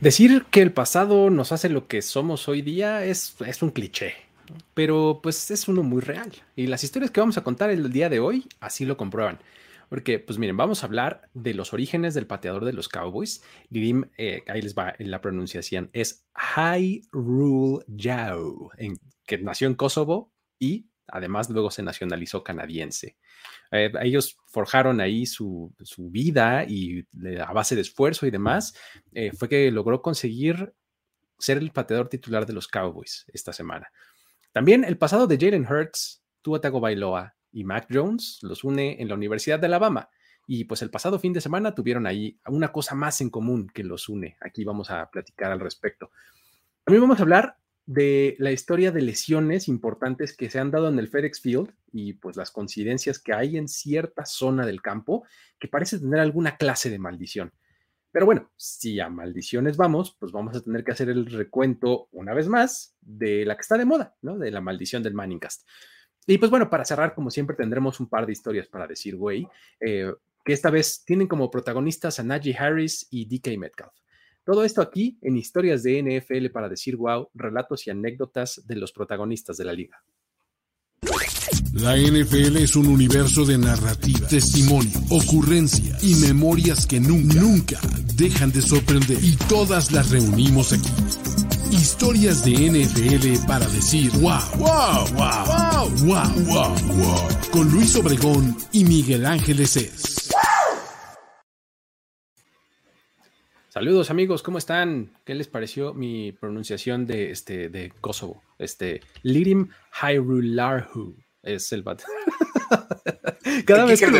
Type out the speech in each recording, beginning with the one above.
Decir que el pasado nos hace lo que somos hoy día es, es un cliché, pero pues es uno muy real. Y las historias que vamos a contar el día de hoy así lo comprueban. Porque, pues miren, vamos a hablar de los orígenes del pateador de los Cowboys. Eh, ahí les va la pronunciación, es Rule Yao, que nació en Kosovo y además luego se nacionalizó canadiense. Eh, ellos forjaron ahí su, vida y a base de esfuerzo y demás, eh, fue que logró conseguir ser el pateador titular de los Cowboys esta semana. También el pasado de Jalen Hurts, Tua Tagovailoa y Mac Jones los une en la Universidad de Alabama. Y pues el pasado fin de semana tuvieron ahí una cosa más en común que los une. Aquí vamos a platicar al respecto. También vamos a hablar de la historia de lesiones importantes que se han dado en el FedEx Field y pues las coincidencias que hay en cierta zona del campo que parece tener alguna clase de maldición. Pero bueno, si a maldiciones vamos, pues vamos a tener que hacer el recuento una vez más de la que está de moda, ¿no? De la maldición del Manningcast. Y pues bueno, para cerrar, como siempre, tendremos un par de historias para decir, güey, eh, que esta vez tienen como protagonistas a Najee Harris y DK Metcalf. Todo esto aquí en historias de NFL para decir wow, relatos y anécdotas de los protagonistas de la liga. La NFL es un universo de narrativa, testimonio, ocurrencia y memorias que nunca, nunca dejan de sorprender. Y todas las reunimos aquí. Historias de NFL para decir wow, wow, wow, wow, wow, wow, wow. Con Luis Obregón y Miguel Ángeles es. Saludos amigos, ¿cómo están? ¿Qué les pareció mi pronunciación de este de Kosovo? Este Lirim Hairularhu es el bat. cada vez que lo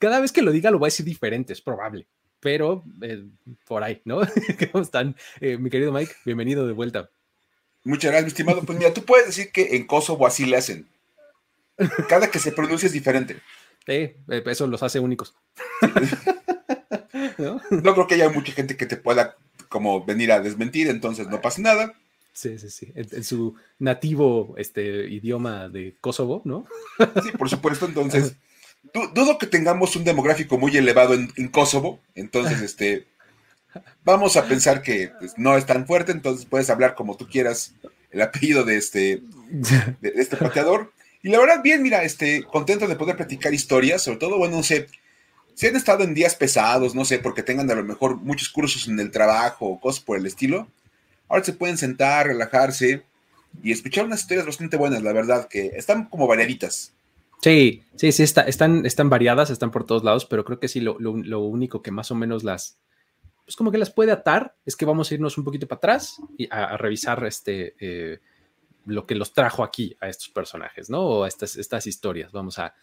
cada vez que lo diga lo voy a decir diferente, es probable, pero eh, por ahí, ¿no? ¿Cómo están? Eh, mi querido Mike, bienvenido de vuelta. Muchas gracias, mi estimado. Pues mira, tú puedes decir que en Kosovo así le hacen. Cada que se pronuncia es diferente. Sí, eh, eso los hace únicos. ¿no? creo que haya mucha gente que te pueda como venir a desmentir, entonces no pasa nada. Sí, sí, sí. En, su nativo este, idioma de Kosovo, ¿no? Sí, por supuesto. Entonces, dudo que tengamos un demográfico muy elevado en, Kosovo. Entonces, este, vamos a pensar que pues, no es tan fuerte. Entonces, puedes hablar como tú quieras el apellido de este, de, este pateador. Y la verdad, bien, mira, este, contento de poder platicar historias, sobre todo, bueno, no sé, si han estado en días pesados, no sé, porque tengan a lo mejor muchos cursos en el trabajo o cosas por el estilo, ahora se pueden sentar, relajarse y escuchar unas historias bastante buenas, la verdad, que están como variaditas. Sí, sí, sí, están, están variadas, están por todos lados, pero creo que sí, lo, único que más o menos las, pues como que las puede atar es que vamos a irnos un poquito para atrás y a, revisar este, eh, lo que los trajo aquí a estos personajes, ¿no? O a estas, estas historias. Vamos a,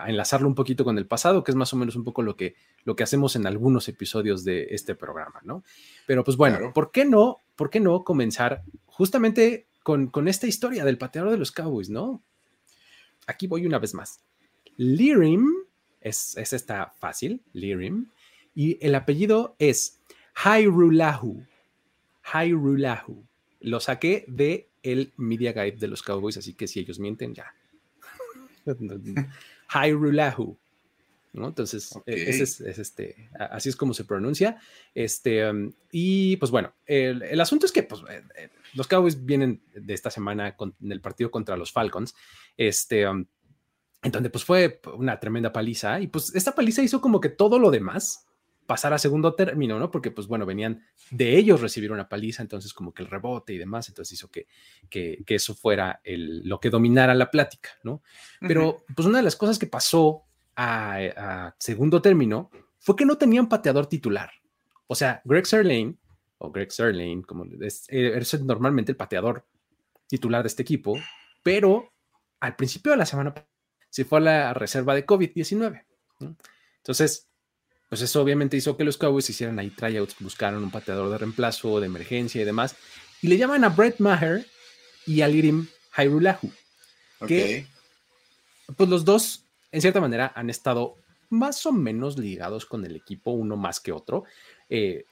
a enlazarlo un poquito con el pasado, que es más o menos un poco lo que, lo que hacemos en algunos episodios de este programa, ¿no? Pero pues bueno, ¿por qué no, por qué no comenzar justamente con, con esta historia del pateador de los Cowboys, ¿no? Aquí voy una vez más. Lirim, es, es esta fácil, Lirim, y el apellido es Hairulahu. Hairulahu. Lo saqué de el Media Guide de los Cowboys, así que si ellos mienten, ya. Hairulahu. ¿no? Entonces, e, es, este, así es como se pronuncia. Este, um, y pues bueno, el, asunto es que pues, eh, eh, los Cowboys vienen de esta semana con, en el partido contra los Falcons, este, um, en donde pues fue una tremenda paliza y pues esta paliza hizo como que todo lo demás pasar a segundo término, ¿no? Porque pues bueno, venían de ellos recibir una paliza, entonces como que el rebote y demás, entonces hizo que, que, eso fuera el, lo que dominara la plática, ¿no? Pero pues una de las cosas que pasó a, segundo término fue que no tenían pateador titular. O sea, Greg Serlane, o Greg Serlane, como es, es normalmente el pateador titular de este equipo, pero al principio de la semana se fue a la reserva de COVID-19. Entonces, pues eso obviamente hizo que los Cowboys hicieran ahí tryouts, buscaron un pateador de reemplazo, de emergencia y demás, y le llaman a Brett Maher y a Lirim Hairulahu, que pues los dos, en cierta manera, han estado más o menos ligados con el equipo, uno más que otro. Eh,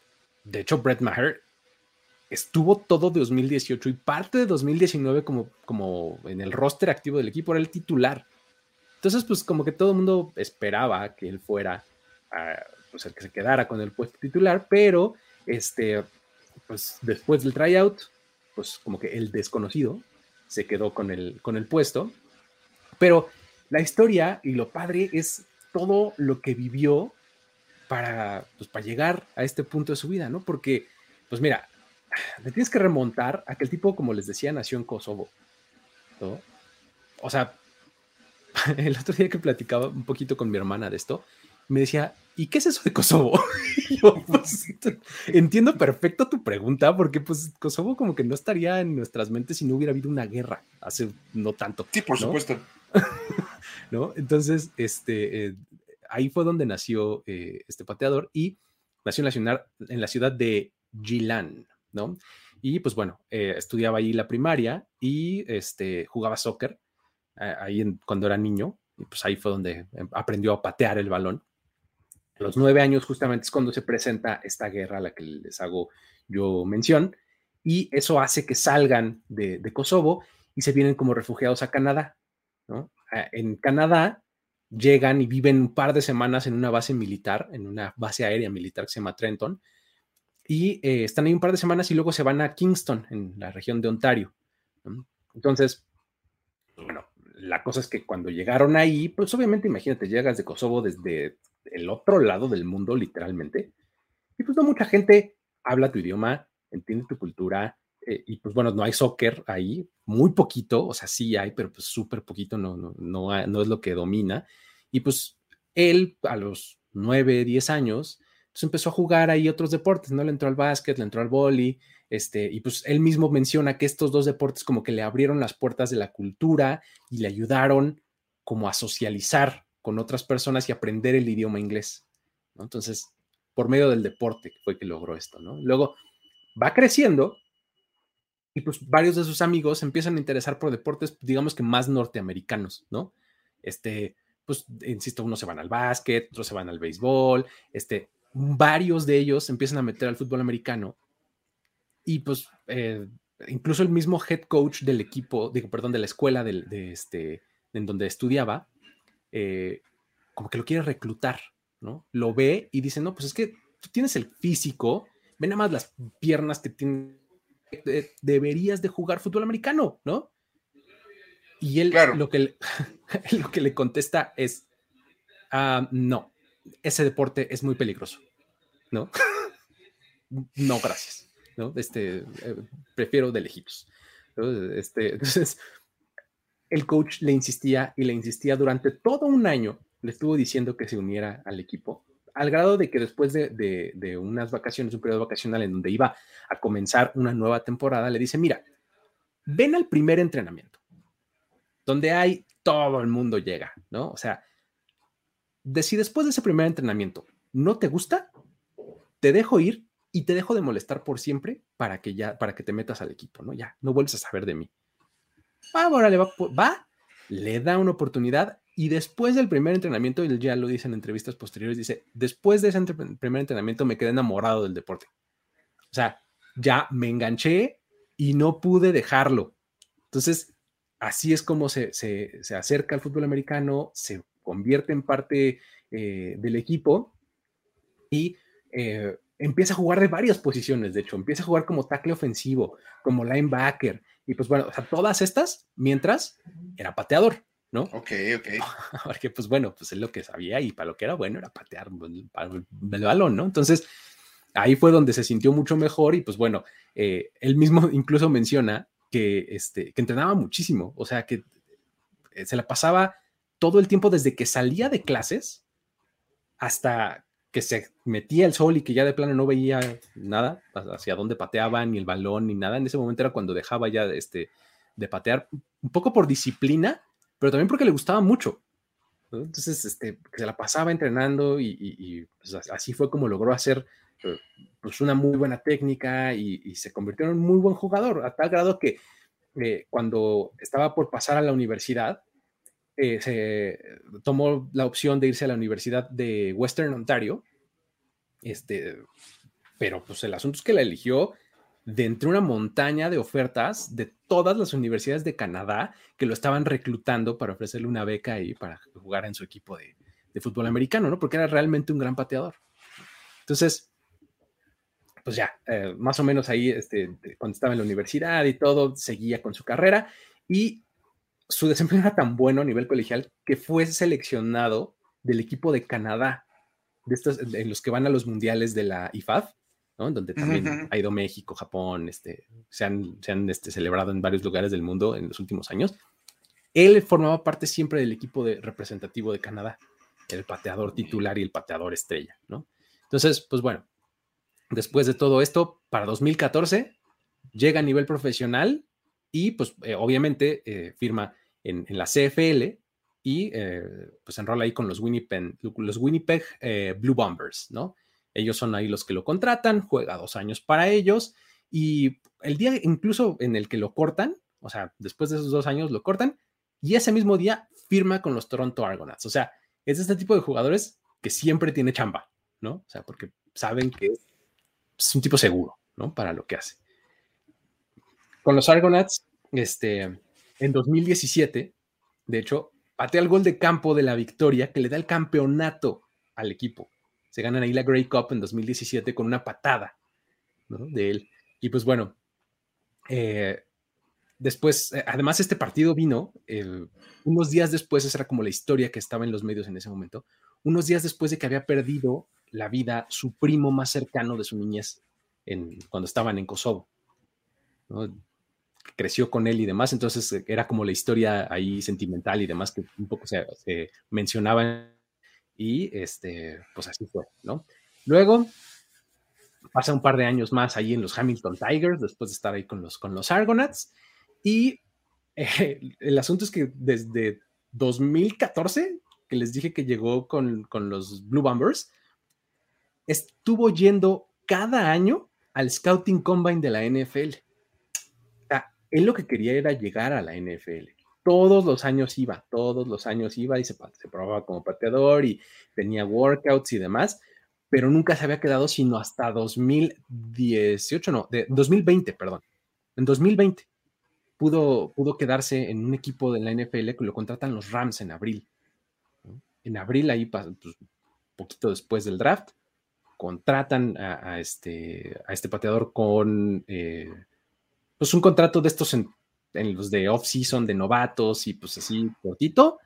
de hecho, Brett Maher estuvo todo 2018 y parte de 2019 como, como en el roster activo del equipo, era el titular. Entonces, pues como que todo el mundo esperaba que él fuera pues el que se quedara con el puesto titular, pero este, pues después del tryout, pues como que el desconocido se quedó con el, con el puesto. Pero la historia y lo padre es todo lo que vivió para, pues, para llegar a este punto de su vida, ¿no? Porque, pues mira, te tienes que remontar a que el tipo, como les decía, nació en Kosovo. ¿no? O sea, el otro día que platicaba un poquito con mi hermana de esto, me decía, ¿y qué es eso de Kosovo? yo, pues, entiendo perfecto tu pregunta, porque pues Kosovo como que no estaría en nuestras mentes si no hubiera habido una guerra hace no tanto. Sí, por supuesto. ¿No? Entonces, este, eh, ahí fue donde nació eh, este pateador y nació en la ciudad, en la ciudad de Gilan, ¿no? Y pues bueno, eh, estudiaba ahí la primaria y este, jugaba soccer ahí en, cuando era niño, y pues ahí fue donde em, aprendió a patear el balón. A los nueve años justamente es cuando se presenta esta guerra a la que les hago yo mención, y eso hace que salgan de, Kosovo y se vienen como refugiados a Canadá, ¿no? En Canadá llegan y viven un par de semanas en una base militar, en una base aérea militar que se llama Trenton, y eh, están ahí un par de semanas y luego se van a Kingston, en la región de Ontario. Entonces, bueno, la cosa es que cuando llegaron ahí, pues obviamente imagínate, llegas de Kosovo desde el otro lado del mundo, literalmente, y pues no mucha gente habla tu idioma, entiende tu cultura, eh, y pues bueno, no hay soccer ahí, muy poquito, o sea, sí hay, pero pues súper poquito, no, no, no, no es lo que domina. Y pues él a los 9, 10 años, pues empezó a jugar ahí otros deportes, ¿no? Le entró al básquet, le entró al boli, este, y pues él mismo menciona que estos dos deportes como que le abrieron las puertas de la cultura y le ayudaron como a socializar con otras personas y aprender el idioma inglés. Entonces, por medio del deporte fue que logró esto, ¿no? Luego va creciendo y pues varios de sus amigos empiezan a interesar por deportes, digamos que más norteamericanos, ¿no? Este, pues, insisto, unos se van al básquet, otros se van al béisbol, este, varios de ellos empiezan a meter al fútbol americano y pues eh, incluso el mismo head coach del equipo, digo, perdón, de la escuela de, este, en donde estudiaba, eh, como que lo quiere reclutar, ¿no? Lo ve y dice, no, pues es que tú tienes el físico, ve nada más las piernas que tienes deberías de jugar fútbol americano, ¿no? Y él lo, que le, lo que le contesta es, ah, no, ese deporte es muy peligroso, ¿no? no, gracias, ¿no? Este, eh, prefiero de lejitos. Este, entonces, el coach le insistía y le insistía durante todo un año, le estuvo diciendo que se uniera al equipo al grado de que después de, unas vacaciones, un periodo vacacional en donde iba a comenzar una nueva temporada, le dice, mira, ven al primer entrenamiento, donde hay todo el mundo llega, ¿no? O sea, de si después de ese primer entrenamiento no te gusta, te dejo ir y te dejo de molestar por siempre para que ya, para que te metas al equipo, ¿no? Ya, no vuelves a saber de mí. Ah, ahora le va, va, le da una oportunidad y después del primer entrenamiento, y ya lo dice en entrevistas posteriores, dice, después de ese primer entrenamiento me quedé enamorado del deporte. O sea, ya me enganché y no pude dejarlo. Entonces, así es como se, acerca al fútbol americano, se convierte en parte eh, del equipo y eh, empieza a jugar de varias posiciones, de hecho, empieza a jugar como tackle ofensivo, como linebacker, y pues bueno, o sea, todas estas mientras era pateador. ¿no? Ok, ok. Porque, pues bueno, pues es lo que sabía y para lo que era bueno era patear el, balón, ¿no? Entonces, ahí fue donde se sintió mucho mejor y pues bueno, eh, él mismo incluso menciona que, este, que entrenaba muchísimo, o sea, que eh, se la pasaba todo el tiempo desde que salía de clases hasta que se metía el sol y que ya de plano no veía nada hacia dónde pateaban, ni el balón, ni nada. En ese momento era cuando dejaba ya este, de patear, un poco por disciplina, pero también porque le gustaba mucho. Entonces, este, se la pasaba entrenando y, pues, así fue como logró hacer eh, pues, una muy buena técnica y, se convirtió en un muy buen jugador, a tal grado que eh, cuando estaba por pasar a la universidad, eh, se tomó la opción de irse a la Universidad de Western Ontario, este, pero pues el asunto es que la eligió de una montaña de ofertas de todas las universidades de Canadá que lo estaban reclutando para ofrecerle una beca y para jugar en su equipo de, fútbol americano, ¿no? Porque era realmente un gran pateador. Entonces, pues ya, eh, más o menos ahí, este, cuando estaba en la universidad y todo, seguía con su carrera y su desempeño era tan bueno a nivel colegial que fue seleccionado del equipo de Canadá, de estos, en los que van a los mundiales de la IFAF, ¿no? donde también ha ido México, Japón, este, se han, se han este, celebrado en varios lugares del mundo en los últimos años. Él formaba parte siempre del equipo de, representativo de Canadá, el pateador titular y el pateador estrella, ¿no? Entonces, pues bueno, después de todo esto, para 2014, llega a nivel profesional y pues eh, obviamente eh, firma en, la CFL y eh, pues enrola ahí con los Winnipeg, los Winnipeg Blue Bombers, ¿no? Ellos son ahí los que lo contratan, juega dos años para ellos y el día incluso en el que lo cortan, o sea, después de esos dos años lo cortan y ese mismo día firma con los Toronto Argonauts. O sea, es este tipo de jugadores que siempre tiene chamba, ¿no? O sea, porque saben que es un tipo seguro, ¿no? Para lo que hace. Con los Argonauts, este, en 2017, de hecho, patea el gol de campo de la victoria que le da el campeonato al equipo. Se ganan ahí la Grey Cup en 2017 con una patada ¿no? de él. Y pues bueno, eh, después, eh, además este partido vino unos días después, esa era como la historia que estaba en los medios en ese momento, unos días después de que había perdido la vida su primo más cercano de su niñez cuando estaban en Kosovo. Creció con él y demás, entonces eh, era como la historia ahí sentimental y demás que un poco se, se mencionaba y este, pues así fue, ¿no? Luego pasa un par de años más ahí en los Hamilton Tigers, después de estar ahí con los, con los Argonauts, y el asunto es que desde 2014, que les dije que llegó con, los Blue Bombers, estuvo yendo cada año al Scouting Combine de la NFL. Él lo que quería era llegar a la NFL. Todos los años iba, todos los años iba y se, se probaba como pateador y tenía workouts y demás, pero nunca se había quedado sino hasta 2018, no, de 2020, perdón. En 2020 pudo, pudo quedarse en un equipo de la NFL que lo contratan los Rams en abril. En abril, ahí, pues, poquito después del draft, contratan a, este, a este pateador con eh, pues un contrato de estos en, los de off-season, de novatos y pues así cortito.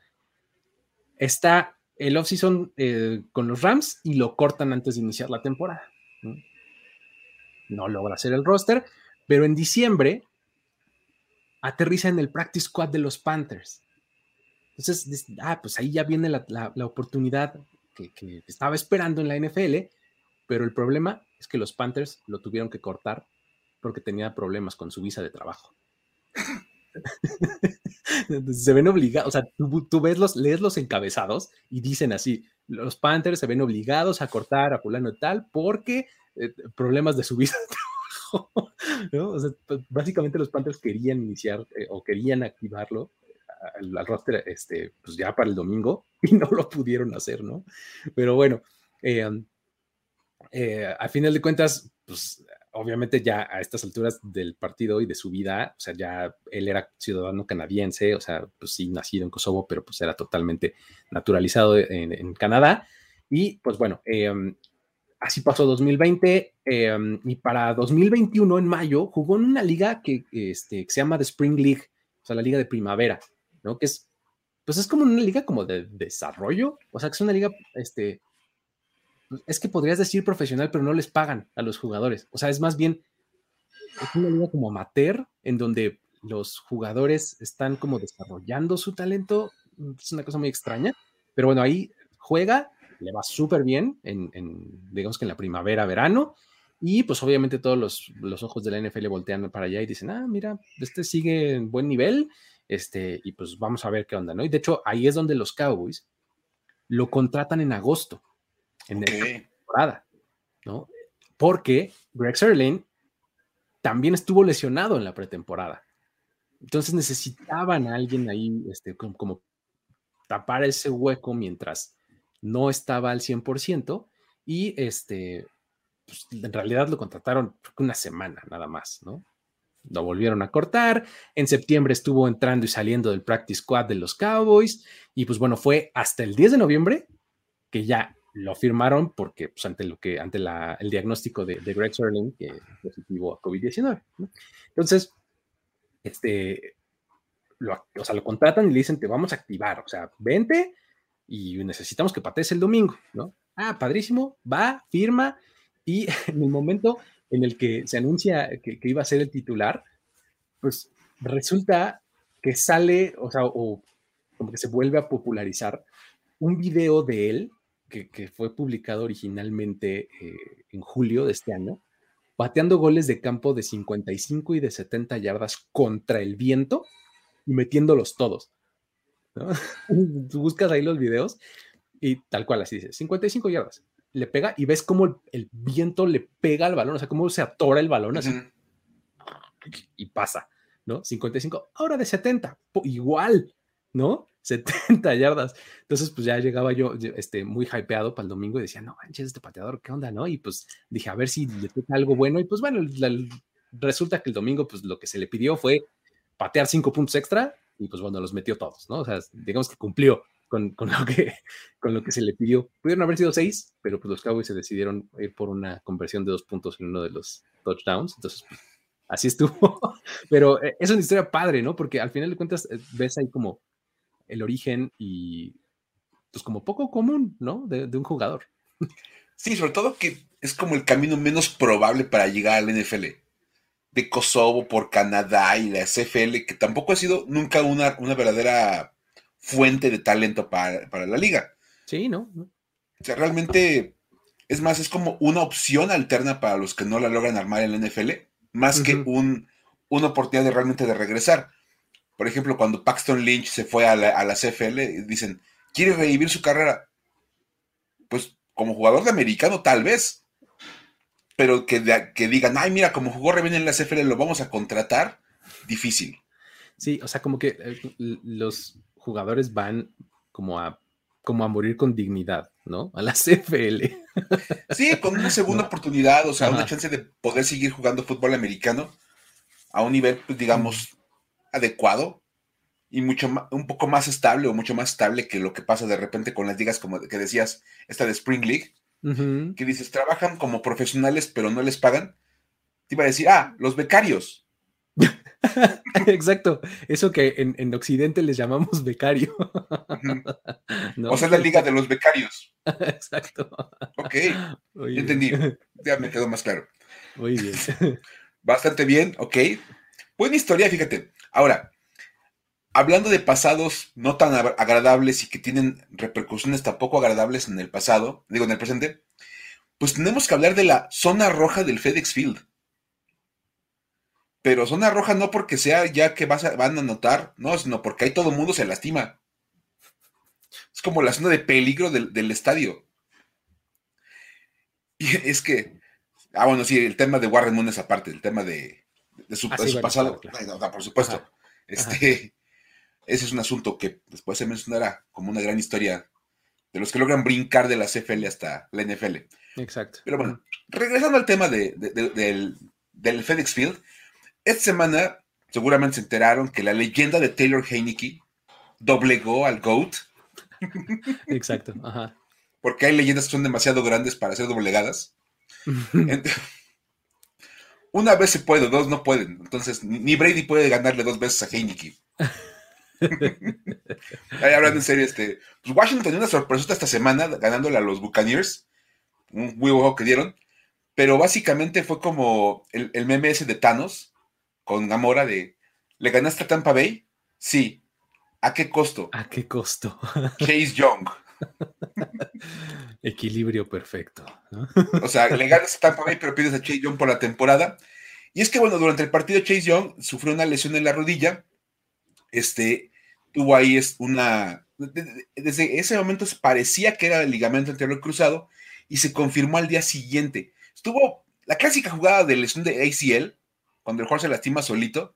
Está el off-season eh, con los Rams y lo cortan antes de iniciar la temporada. no logra hacer el roster, pero en diciembre aterriza en el practice squad de los Panthers. Entonces, ah, pues ahí ya viene la, oportunidad que, estaba esperando en la NFL, pero el problema es que los Panthers lo tuvieron que cortar porque tenía problemas con su visa de trabajo. se ven obligados, o sea, tú, ves los, lees los encabezados y dicen así, los Panthers se ven obligados a cortar a fulano y tal porque eh, problemas de su visa de trabajo. Pues, básicamente los Panthers querían iniciar eh, o querían activarlo al, roster este, pues ya para el domingo y no lo pudieron hacer, ¿no? Pero bueno, eh, eh, a final de cuentas, pues obviamente ya a estas alturas del partido y de su vida, o sea, ya él era ciudadano canadiense, o sea, pues sí, nacido en Kosovo, pero pues era totalmente naturalizado en, Canadá. Y pues bueno, así pasó 2020 em, y para 2021 en mayo jugó en una liga que, este, se llama The Spring League, o sea, la liga de primavera, ¿no? Que es, pues es como una liga como de, desarrollo, o sea, que es una liga, este, es que podrías decir profesional, pero no les pagan a los jugadores, o sea, es más bien, es una liga como amateur, en donde los jugadores están como desarrollando su talento, es una cosa muy extraña, pero bueno, ahí juega le va súper bien en, digamos que en la primavera, verano, y pues obviamente todos los, ojos de la NFL voltean para allá y dicen, ah, mira, este sigue en buen nivel, este, y pues vamos a ver qué onda, ¿no? Y de hecho, ahí es donde los Cowboys lo contratan en agosto, en la temporada, ¿no? Porque Greg Serling también estuvo lesionado en la pretemporada. Entonces necesitaban a alguien ahí, este, como tapar ese hueco mientras no estaba al 100% y este, pues, en realidad lo contrataron una semana nada más, ¿no? Lo volvieron a cortar. En septiembre estuvo entrando y saliendo del practice squad de los Cowboys. Y pues bueno, fue hasta el 10 de noviembre que ya lo firmaron porque, pues, ante lo que, ante el diagnóstico de, de Greg Serling, que es positivo a COVID-19. Entonces, este, lo, o sea, lo contratan y le dicen, te vamos a activar, o sea, vente y necesitamos que patees el domingo, ¿no? Ah, padrísimo, va, firma, y en el momento en el que se anuncia que, que iba a ser el titular, pues resulta que sale, o sea, o como que se vuelve a popularizar un video de él que, que fue publicado originalmente eh, en julio de este año, pateando goles de campo de 55 y de 70 yardas contra el viento y metiéndolos todos. ¿no? Tú buscas ahí los videos y tal cual así dice, 55 yardas. Le pega y ves cómo el, el viento le pega al balón, o sea, cómo se atora el balón así. Uh -huh. Y pasa, ¿no? 55, ahora de 70, igual, ¿no? 70 yardas. Entonces, pues ya llegaba yo este, muy hypeado para el domingo y decía, no manches, este pateador, ¿qué onda, no? Y pues dije, a ver si le toca algo bueno. Y pues bueno, resulta que el domingo, pues lo que se le pidió fue patear cinco puntos extra y pues bueno, los metió todos, ¿no? O sea, digamos que cumplió con, con, lo, que, con lo que se le pidió. Pudieron haber sido seis, pero pues los Cowboys se decidieron ir por una conversión de dos puntos en uno de los touchdowns. Entonces, pues, así estuvo. pero eh, es una historia padre, ¿no? Porque al final de cuentas eh, ves ahí como el origen y pues como poco común, ¿no? De, de, un jugador. Sí, sobre todo que es como el camino menos probable para llegar al NFL. De Kosovo por Canadá y la CFL, que tampoco ha sido nunca una, una verdadera fuente de talento para, para la liga. Sí, ¿no? O sea, realmente, es más, es como una opción alterna para los que no la logran armar en la NFL, más uh -huh. que un, una oportunidad de realmente de regresar. Por ejemplo, cuando Paxton Lynch se fue a la, a la CFL, dicen, ¿quiere revivir su carrera? Pues como jugador de americano, tal vez. Pero que, que digan, ay, mira, como jugó re bien en la CFL, lo vamos a contratar, difícil. Sí, o sea, como que eh, los jugadores van como a, como a morir con dignidad, ¿no? A la CFL. Sí, con una segunda ¿no? oportunidad, o sea, Ajá. una chance de poder seguir jugando fútbol americano a un nivel, pues, digamos, adecuado y mucho más, un poco más estable o mucho más estable que lo que pasa de repente con las ligas como que decías, esta de Spring League, uh -huh. que dices, trabajan como profesionales pero no les pagan. Te iba a decir, ah, los becarios. Exacto, eso que en, en, Occidente les llamamos becario. Uh -huh. ¿No? O sea, es la liga de los becarios. Exacto. Ok, Oye. entendí, ya me quedó más claro. Muy bien. Bastante bien, ok. Buena historia, fíjate. Ahora, hablando de pasados no tan agradables y que tienen repercusiones tampoco agradables en el pasado, digo en el presente, pues tenemos que hablar de la zona roja del FedEx Field. Pero zona roja no porque sea ya que vas a, van a notar, no, sino porque ahí todo el mundo se lastima. Es como la zona de peligro del, del estadio. Y es que, ah, bueno, sí, el tema de Warren Moon es aparte, el tema de, de su, ah, sí, de su bueno, pasado, claro, claro. No, por supuesto. Ajá. Este, Ajá. ese es un asunto que después se mencionará como una gran historia de los que logran brincar de la CFL hasta la NFL. Exacto. Pero bueno, regresando al tema de, de, de, del, del FedEx Field, esta semana seguramente se enteraron que la leyenda de Taylor Heineke doblegó al GOAT. Exacto, ajá. Porque hay leyendas que son demasiado grandes para ser doblegadas. Una vez se puede, dos no pueden. Entonces, ni Brady puede ganarle dos veces a Heineke. Ahí hablando en serio, este, pues Washington tenía una sorpresa esta semana ganándole a los Buccaneers. Un huevo que dieron. Pero básicamente fue como el, el meme ese de Thanos con Gamora de ¿le ganaste a Tampa Bay? Sí. ¿A qué costo? ¿A qué costo? Chase Young. Equilibrio perfecto. ¿no? O sea, le ganas a Tampa Bay, pero pides a Chase Young por la temporada. Y es que, bueno, durante el partido Chase Young sufrió una lesión en la rodilla. Este, tuvo ahí una... Desde ese momento parecía que era el ligamento anterior cruzado y se confirmó al día siguiente. Estuvo la clásica jugada de lesión de ACL, cuando el jugador se lastima solito.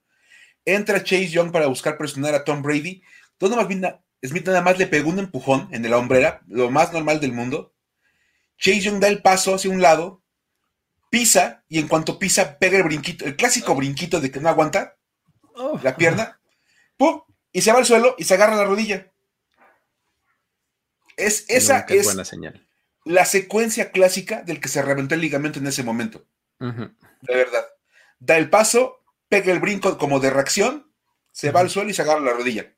Entra Chase Young para buscar presionar a Tom Brady. Bien, Smith nada más le pegó un empujón en la hombrera, lo más normal del mundo. Chase Young da el paso hacia un lado, pisa, y en cuanto pisa, pega el brinquito, el clásico brinquito de que no aguanta oh. la pierna, ¡pum! y se va al suelo y se agarra la rodilla. Es, esa es, es buena señal. la secuencia clásica del que se reventó el ligamento en ese momento. De verdad. Da el paso, pega el brinco como de reacción, se va al suelo y se agarra la rodilla.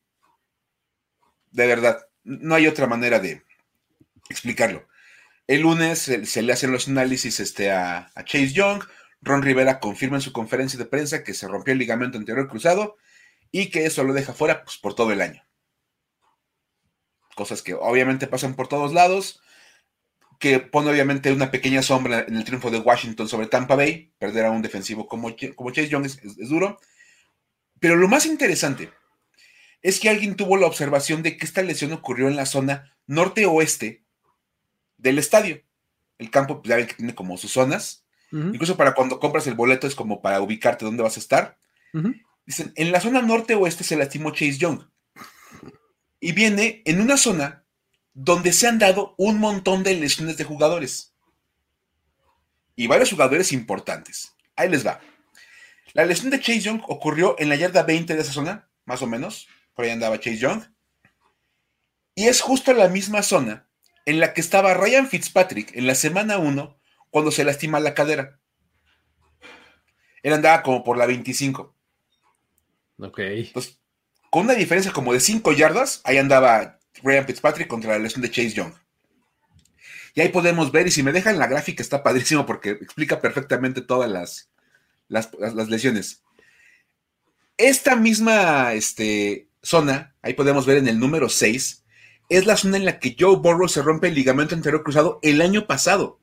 De verdad. No hay otra manera de explicarlo. El lunes se, le hacen los análisis este, a, Chase Young. Ron Rivera confirma en su conferencia de prensa que se rompió el ligamento anterior cruzado y que eso lo deja fuera pues, por todo el año. Cosas que obviamente pasan por todos lados que pone obviamente una pequeña sombra en el triunfo de Washington sobre Tampa Bay. Perder a un defensivo como, como Chase Young es, duro. Pero lo más interesante es que alguien tuvo la observación de que esta lesión ocurrió en la zona norte-oeste del estadio. El campo, pues, ya ven que tiene como sus zonas. Incluso para cuando compras el boleto es como para ubicarte dónde vas a estar. Dicen, en la zona norte-oeste se lastimó Chase Young. Y viene en una zona donde se han dado un montón de lesiones de jugadores. Y varios jugadores importantes. Ahí les va. La lesión de Chase Young ocurrió en la yarda 20 de esa zona, más o menos. Por ahí andaba Chase Young. Y es justo la misma zona en la que estaba Ryan Fitzpatrick en la semana 1 cuando se lastima la cadera. Él andaba como por la 25. Ok. Entonces, con una diferencia como de 5 yardas, ahí andaba Ryan Fitzpatrick contra la lesión de Chase Young. Y ahí podemos ver, y si me dejan la gráfica está padrísimo porque explica perfectamente todas las, las, lesiones. Esta misma este, zona, ahí podemos ver en el número 6, es la zona en la que Joe Burrow se rompe el ligamento anterior cruzado el año pasado.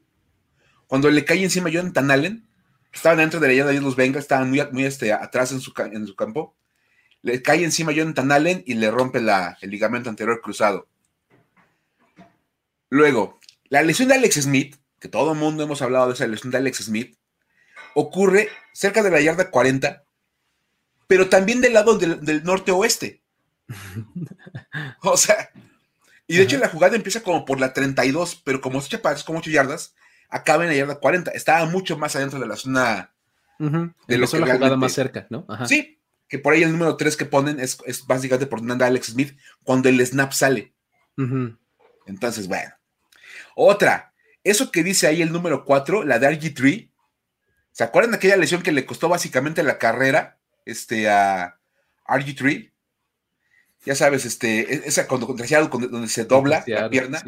Cuando le cae encima Jonathan Allen, estaban dentro de la llave de los Bengals, estaban muy, muy este, atrás en su, en su campo le cae encima a Jonathan Allen y le rompe el ligamento anterior cruzado. Luego, la lesión de Alex Smith, que todo el mundo hemos hablado de esa lesión de Alex Smith, ocurre cerca de la yarda 40, pero también del lado del, norte-oeste. o sea, y de hecho la jugada empieza como por la 32, pero como se echa como 8 yardas, acaba en la yarda 40. Estaba mucho más adentro de la zona de lo que la jugada más cerca, ¿no? Sí, que por ahí el número 3 que ponen es, básicamente por donde anda Alex Smith cuando el snap sale. Entonces, bueno. Otra, eso que dice ahí el número 4, la de RG3. ¿Se acuerdan de aquella lesión que le costó básicamente la carrera este, a RG3? Ya sabes, este, e, esa cuando contraciado donde se dobla la pierna.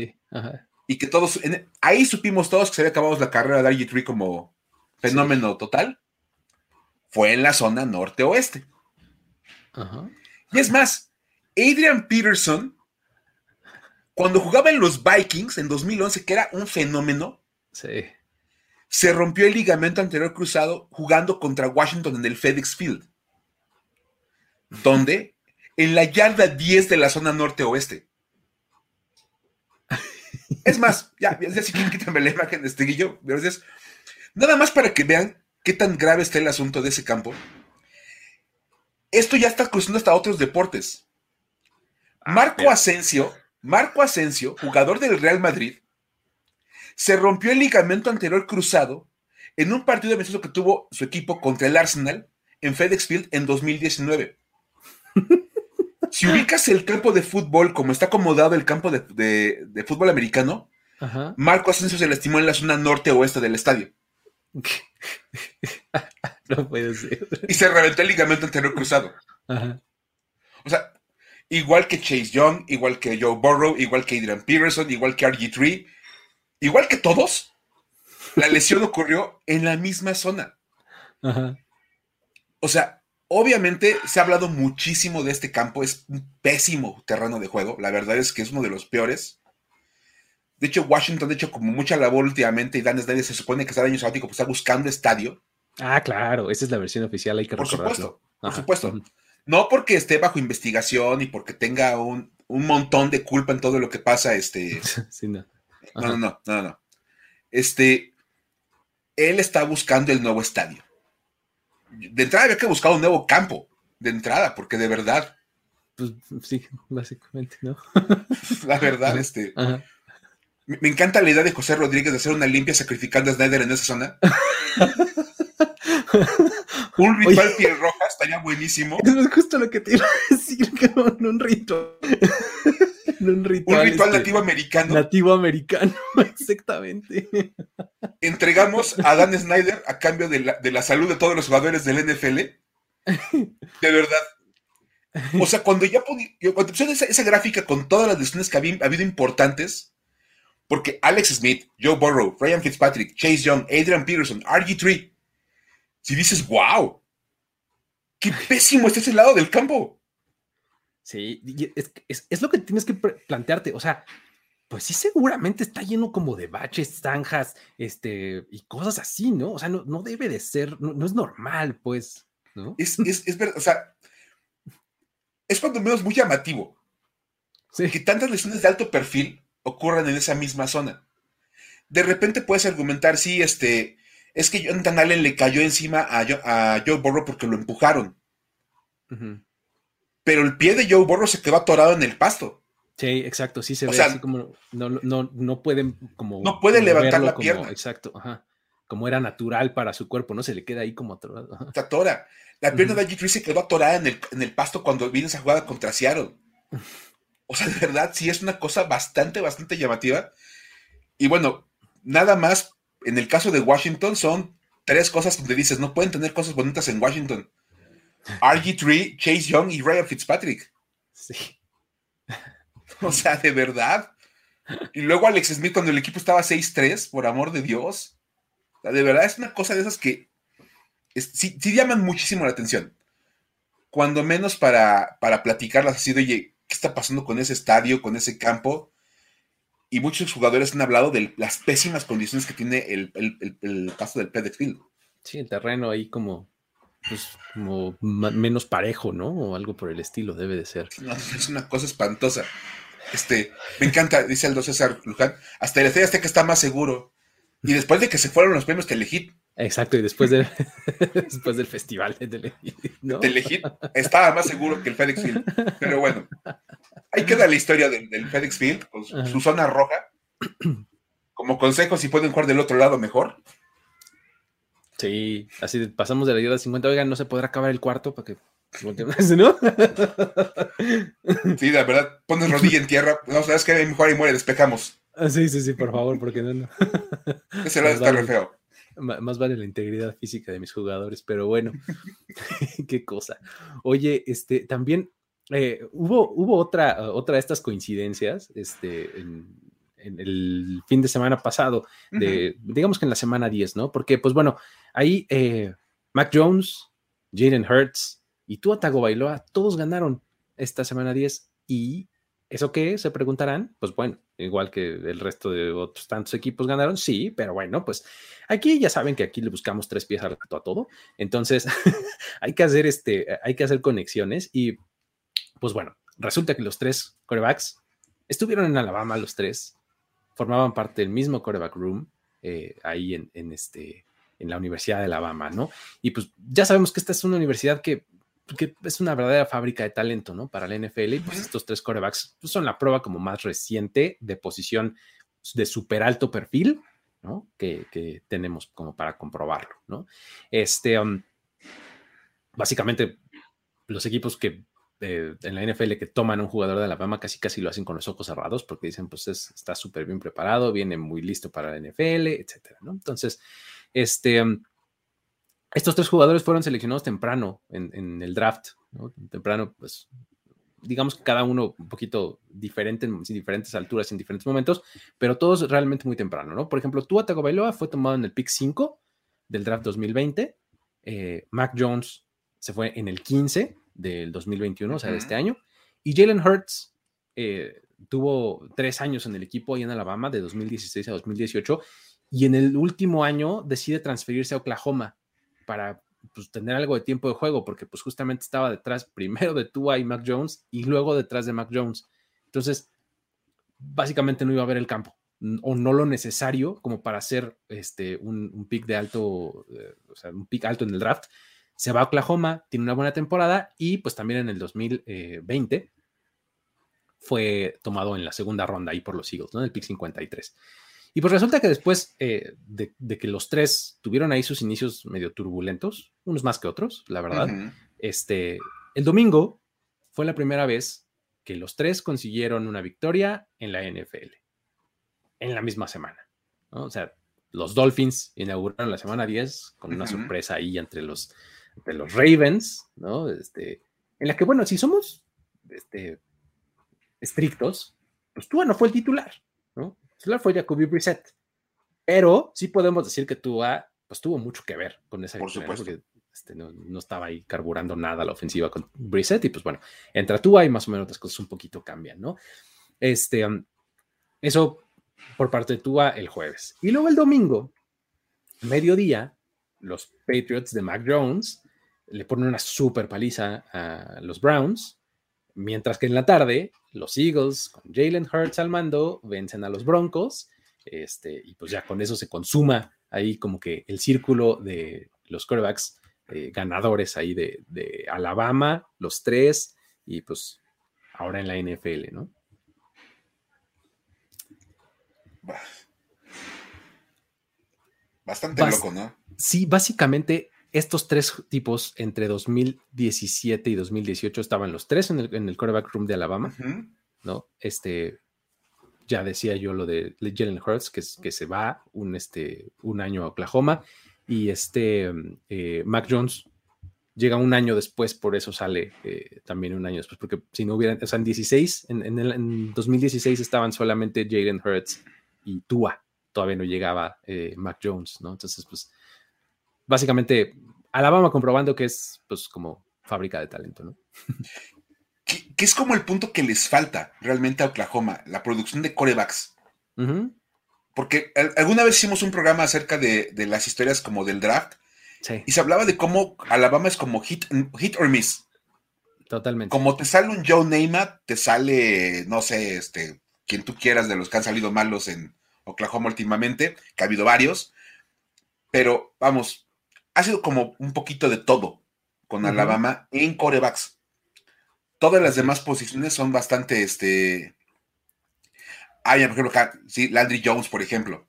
Y que todos, ahí supimos todos que se había acabado la carrera de RG3 como fenómeno total. Fue en la zona norte-oeste. Y es más, Adrian Peterson, cuando jugaba en los Vikings en 2011, que era un fenómeno, se rompió el ligamento anterior cruzado jugando contra Washington en el FedEx Field, donde en la yarda 10 de la zona norte-oeste. Es más, ya, ya si quieren quítame la imagen de este guillo, gracias. Nada más para que vean qué tan grave está el asunto de ese campo esto ya está cruzando hasta otros deportes. Ah, Marco Asensio, Marco Asensio, jugador del Real Madrid, se rompió el ligamento anterior cruzado en un partido amistoso que tuvo su equipo contra el Arsenal en FedEx Field en 2019. si ubicas el campo de fútbol como está acomodado el campo de, fútbol americano, Marco Asensio se lastimó en la zona norte-oeste del estadio. no puede ser. Y se reventó el ligamento anterior cruzado. O sea, igual que Chase Young, igual que Joe Burrow, igual que Adrian Peterson, igual que RG3, igual que todos, la lesión ocurrió en la misma zona. O sea, obviamente se ha hablado muchísimo de este campo, es un pésimo terreno de juego, la verdad es que es uno de los peores. De hecho, Washington ha hecho como mucha labor últimamente y Dan Snyder se supone que está año sabático, pues está buscando estadio. Ah, claro, esa es la versión oficial, hay que Por supuesto, por supuesto. No porque esté bajo investigación y porque tenga un, montón de culpa en todo lo que pasa, este... no. no. no, no, no, Este, él está buscando el nuevo estadio. De entrada había que buscar un nuevo campo, de entrada, porque de verdad... Pues sí, básicamente, ¿no? la verdad, este... Me encanta la idea de José Rodríguez de hacer una limpia sacrificando a Snyder en esa zona. un ritual piel roja estaría buenísimo. Eso es justo lo que te iba a decir, un ritual. un ritual, este, nativo americano. Nativo americano, exactamente. Entregamos a Dan Snyder a cambio de la, salud de todos los jugadores del NFL. De verdad. O sea, cuando ya cuando pusieron esa, gráfica con todas las decisiones que había habido importantes, porque Alex Smith, Joe Burrow, Ryan Fitzpatrick, Chase Young, Adrian Peterson, RG3, si dices, wow, qué pésimo está ese lado del campo. Sí, es, lo que tienes que plantearte. O sea, pues sí, seguramente está lleno como de baches, zanjas, este, y cosas así, ¿no? O sea, no, debe de ser, no, es normal, pues, ¿no? Es, es, verdad, o sea, es cuando menos muy llamativo. Que tantas lesiones de alto perfil ocurran en esa misma zona. De repente puedes argumentar, sí, este, es que Jonathan Allen le cayó encima a, a Joe Burrow porque lo empujaron. Pero el pie de Joe Burrow se quedó atorado en el pasto. Sí, exacto, sí se ve así como no, no, no pueden como no puede levantar la pierna. Exacto, ajá. Como era natural para su cuerpo, ¿no? Se le queda ahí como atorado. Se atora. La pierna de G3 se quedó atorada en el, en el pasto cuando vino esa jugada contra Seattle. O sea, de verdad, sí es una cosa bastante, bastante llamativa. Y bueno, nada más, en el caso de Washington, son tres cosas donde dices, no pueden tener cosas bonitas en Washington. RG3, Chase Young y Ryan Fitzpatrick. Sí. O sea, de verdad. Y luego Alex Smith cuando el equipo estaba 6-3, por amor de Dios. de verdad es una cosa de esas que sí, llaman muchísimo la atención. Cuando menos para, para platicarlas así de, oye, ¿qué está pasando con ese estadio, con ese campo? Y muchos jugadores han hablado de las pésimas condiciones que tiene el, paso del FedEx Field. Sí, el terreno ahí como pues, como menos parejo, ¿no? O algo por el estilo, debe de ser. es una cosa espantosa. Este, me encanta, dice el César Luján, hasta el hasta que está más seguro. Y después de que se fueron los premios Telehit. Exacto, y después, de, después del festival de Telehit. ¿no? Telehit estaba más seguro que el FedEx Field. Pero bueno, ahí queda la historia del, FedEx Field con su zona roja. Como consejo, si pueden jugar del otro lado mejor. Sí, así pasamos de la ayuda de 50. Oigan, no se podrá acabar el cuarto para que ¿no? Sí, la verdad, pones rodilla en tierra. No, sabes que mejor y muere, despejamos. Ah, sí, sí, sí, por favor, porque no. no. Ese lado está re feo. Más vale la integridad física de mis jugadores, pero bueno, qué cosa. Oye, este, también eh, hubo, hubo otra, otra de estas coincidencias, este, en, en el fin de semana pasado, de, digamos que en la semana 10, ¿no? Porque, pues bueno, ahí eh, Mac Jones, Jaden Hurts y Tua Tagovailoa, todos ganaron esta semana 10 y ¿Eso qué? Se preguntarán. Pues bueno, igual que el resto de otros tantos equipos ganaron, sí, pero bueno, pues aquí ya saben que aquí le buscamos tres pies a todo. Entonces, hay que hacer este, hay que hacer conexiones y pues bueno, resulta que los tres corebacks estuvieron en Alabama los tres formaban parte del mismo coreback room eh, ahí en, este, en la Universidad de Alabama, ¿no? Y pues ya sabemos que esta es una universidad que, es una verdadera fábrica de talento, ¿no? Para la NFL y pues estos tres corebacks pues, son la prueba como más reciente de posición de súper alto perfil, ¿no? Que, tenemos como para comprobarlo, ¿no? Este, um, básicamente los equipos que en la NFL que toman un jugador de Alabama casi casi lo hacen con los ojos cerrados porque dicen, pues está súper bien preparado, viene muy listo para la NFL, etcétera, ¿no? Entonces, este, um, estos tres jugadores fueron seleccionados temprano en, el draft, ¿no? Temprano, pues, digamos que cada uno un poquito diferente, en diferentes alturas, en diferentes momentos, pero todos realmente muy temprano, ¿no? Por ejemplo, Tua Tagovailoa fue tomado en el pick 5 del draft 2020, eh, Mac Jones se fue en el 15 del 2021, o sea, de este año. Y Jalen Hurts eh, tuvo tres años en el equipo ahí en Alabama, de 2016 a 2018, y en el último año decide transferirse a Oklahoma para pues, tener algo de tiempo de juego, porque pues justamente estaba detrás primero de Tua y Mac Jones y luego detrás de Mac Jones. Entonces, básicamente no iba a ver el campo o no lo necesario como para hacer este, un, pick de alto, eh, o sea, un pick alto en el draft se va a Oklahoma, tiene una buena temporada y pues también en el 2020 fue tomado en la segunda ronda ahí por los Eagles, ¿no? El pick 53. Y pues resulta que después eh, de, que los tres tuvieron ahí sus inicios medio turbulentos, unos más que otros, la verdad, este, el domingo fue la primera vez que los tres consiguieron una victoria en la NFL en la misma semana. O sea, los Dolphins inauguraron la semana 10 con una sorpresa ahí entre los, los Ravens, ¿no? Este, en la que, bueno, si somos este, estrictos, pues Tua no fue el titular, titular fue Jacoby Brissett. Pero sí podemos decir que Tua, pues tuvo mucho que ver con esa Por supuesto. porque este, no, estaba ahí carburando nada la ofensiva con Brissett y pues bueno, entra Tua y más o menos las cosas un poquito cambian, ¿no? Este, um, eso por parte de Tua el jueves. Y luego el domingo, mediodía, los Patriots de Mac Jones le ponen una super paliza a los Browns, mientras que en la tarde los Eagles con Jalen Hurts al mando vencen a los Broncos, este, y pues ya con eso se consuma ahí como que el círculo de los quarterbacks eh, ganadores ahí de, de Alabama, los tres, y pues ahora en la NFL, ¿no? Bastante loco, ¿no? Sí, básicamente estos tres tipos entre 2017 y 2018 estaban los tres en el, en quarterback room de Alabama, ¿no? Este, ya decía yo lo de Jalen Hurts, que, que se va un, este, un año a Oklahoma, y este eh, Mac Jones llega un año después, por eso sale eh, también un año después, porque si no hubieran, o sea, en 16, en, en, en 2016 estaban solamente Jalen Hurts y Tua. Todavía no llegaba eh, Mac Jones, ¿no? Entonces, pues, básicamente, Alabama comprobando que es, pues, como fábrica de talento, ¿no? que, es como el punto que les falta realmente a Oklahoma, la producción de corebacks. Porque alguna vez hicimos un programa acerca de, las historias como del draft. Y se hablaba de cómo Alabama es como hit, hit or miss. Totalmente. Como te sale un Joe Neymar, te sale, no sé, este, quien tú quieras de los que han salido malos en Oklahoma últimamente, que ha habido varios, pero vamos, ha sido como un poquito de todo con Alabama en corebacks. Todas las demás posiciones son bastante, este, hay, por ejemplo, sí, Landry Jones, por ejemplo.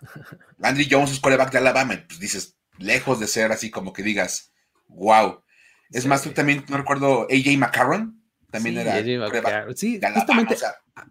Landry Jones es coreback de Alabama, y pues dices, lejos de ser así como que digas, wow. Es más, tú también, no recuerdo, AJ McCarron, también era. Sí, justamente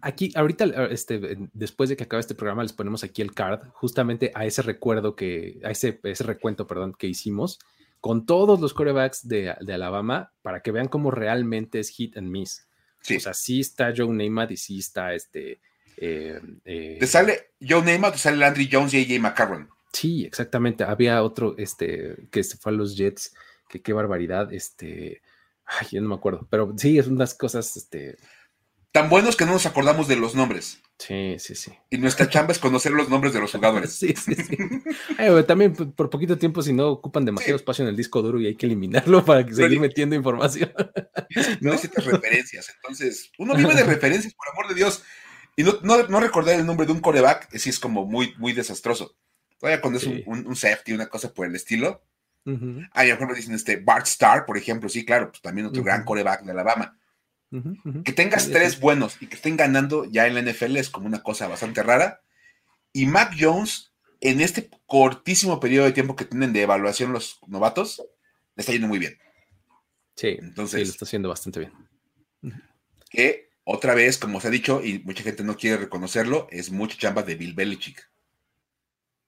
aquí, ahorita, este, después de que acabe este programa, les ponemos aquí el card, justamente a ese recuerdo que, a ese, ese recuento, perdón, que hicimos con todos los corebacks de, Alabama para que vean cómo realmente es hit and miss. O sea, sí está Joe Neymar y sí está este. Eh, eh, te sale Joe Neymar, te sale Landry Jones y AJ McCarron. Sí, exactamente. Había otro este, que se fue a los Jets, que qué barbaridad. Este, Ay, yo no me acuerdo, pero sí, es unas cosas, este... Tan buenos que no nos acordamos de los nombres. Sí, sí, sí. Y nuestra chamba es conocer los nombres de los jugadores. sí, sí, sí. también por poquito tiempo, si no ocupan demasiado espacio en el disco duro y hay que eliminarlo para que seguir metiendo información. no necesitas referencias. Entonces, uno vive de referencias, por amor de Dios. Y no, no, recordar el nombre de un coreback, sí es como muy, muy desastroso. Todavía cuando es un, un, un, safety, una cosa por el estilo, Ah, y por ejemplo dicen este Bart Starr, por ejemplo, sí, claro, pues también otro gran coreback de Alabama. Que tengas tres buenos y que estén ganando ya en la NFL es como una cosa bastante rara. Y Mac Jones, en este cortísimo periodo de tiempo que tienen de evaluación los novatos, le está yendo muy bien. Sí, entonces. lo está haciendo bastante bien. Que otra vez, como se ha dicho, y mucha gente no quiere reconocerlo, es mucha chamba de Bill Belichick.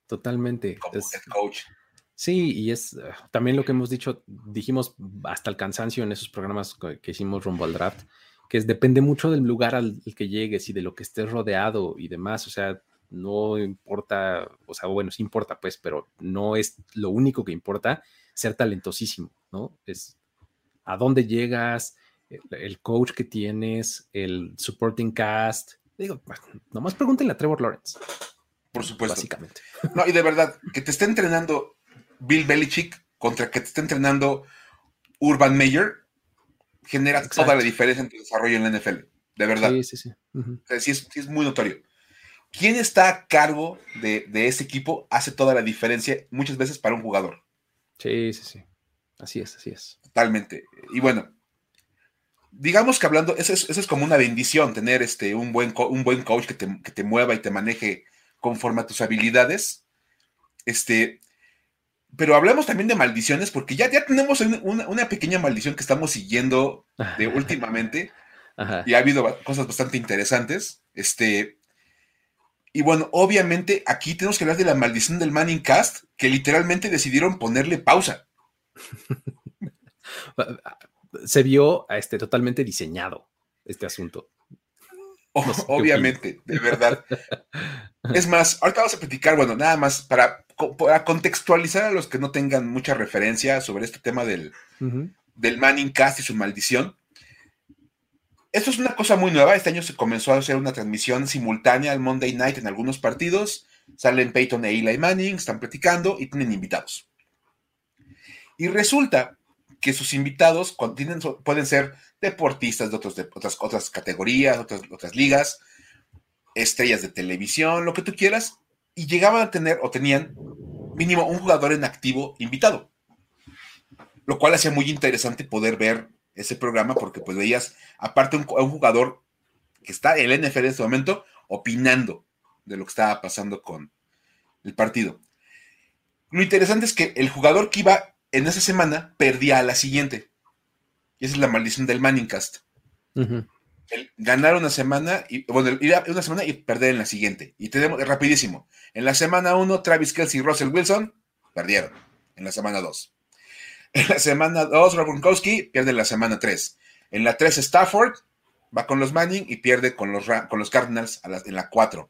Totalmente. Como head coach. Sí, y es ah, también lo que hemos dicho, dijimos hasta el cansancio en esos programas que hicimos rumbo al draft, que es, depende mucho del lugar al, que llegues y de lo que estés rodeado y demás. O sea, no importa, o sea, bueno, sí importa, pues, pero no es lo único que importa ser talentosísimo, ¿no? Es a dónde llegas, el, coach que tienes, el supporting cast. Digo, nomás pregúntenle a Trevor Lawrence. Por supuesto. Básicamente. No, y de verdad, que te esté entrenando Bill Belichick contra que te está entrenando Urban Meyer genera toda la diferencia en tu desarrollo en la NFL. De verdad. Sí, sí, sí. sí, es, muy notorio. ¿Quién está a cargo de, ese equipo hace toda la diferencia muchas veces para un jugador? Sí, sí, sí. Así es, así es. Totalmente. Y bueno, digamos que hablando, eso es, como una bendición, tener este, un, buen, un buen coach que te, que te, mueva y te maneje conforme a tus habilidades. Este, pero hablamos también de maldiciones, porque ya, ya tenemos una, pequeña maldición que estamos siguiendo de últimamente. y ha habido cosas bastante interesantes. Este, y bueno, obviamente aquí tenemos que hablar de la maldición del Manning Cast, que literalmente decidieron ponerle pausa. Se vio este, totalmente diseñado este asunto. Obviamente, de verdad. Es más, ahorita vamos a platicar, bueno, nada más para, contextualizar a los que no tengan mucha referencia sobre este tema del, del Manning Cast y su maldición. Esto es una cosa muy nueva. Este año se comenzó a hacer una transmisión simultánea al Monday Night en algunos partidos. Salen Peyton e Eli Manning, están platicando y tienen invitados. Y resulta que sus invitados pueden ser deportistas de, otras, categorías, otras, otras ligas, estrellas de televisión, lo que tú quieras, y llegaban a tener o tenían mínimo un jugador en activo invitado. Lo cual hacía muy interesante poder ver ese programa porque pues veías aparte un, un jugador que está en el NFL en este momento opinando de lo que estaba pasando con el partido. Lo interesante es que el jugador que iba en esa semana perdía a la siguiente. Y esa es la maldición del Manningcast. ganar una semana y bueno, ir a una semana y perder en la siguiente. Y tenemos rapidísimo. En la semana 1, Travis Kelsey y Russell Wilson perdieron. En la semana 2. En la semana 2, Rob Gronkowski pierde en la semana 3. En la 3, Stafford va con los Manning y pierde con los, con los Cardinals en la 4.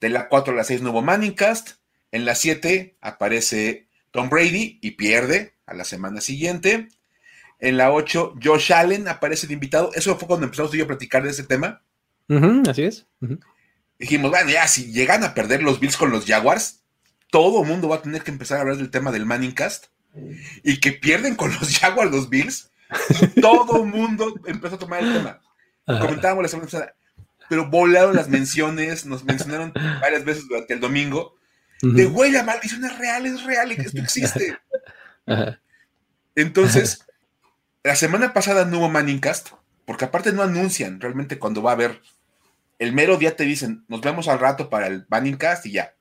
De la 4 a la 6 no hubo Manningcast. En la 7 aparece Tom Brady y pierde a la semana siguiente. En la 8, Josh Allen aparece de invitado. Eso fue cuando empezamos yo a platicar de ese tema. así es. Dijimos, bueno, ya si llegan a perder los Bills con los Jaguars, todo el mundo va a tener que empezar a hablar del tema del Manning Cast. Y que pierden con los Jaguars los Bills. todo el mundo empezó a tomar el tema. Comentábamos la semana pasada, pero volaron las menciones, nos mencionaron varias veces durante el domingo. De güey, la maldición es real, es real, esto existe. Entonces, la semana pasada no hubo Manningcast, porque aparte no anuncian realmente cuando va a haber. El mero día te dicen, nos vemos al rato para el Manningcast y ya.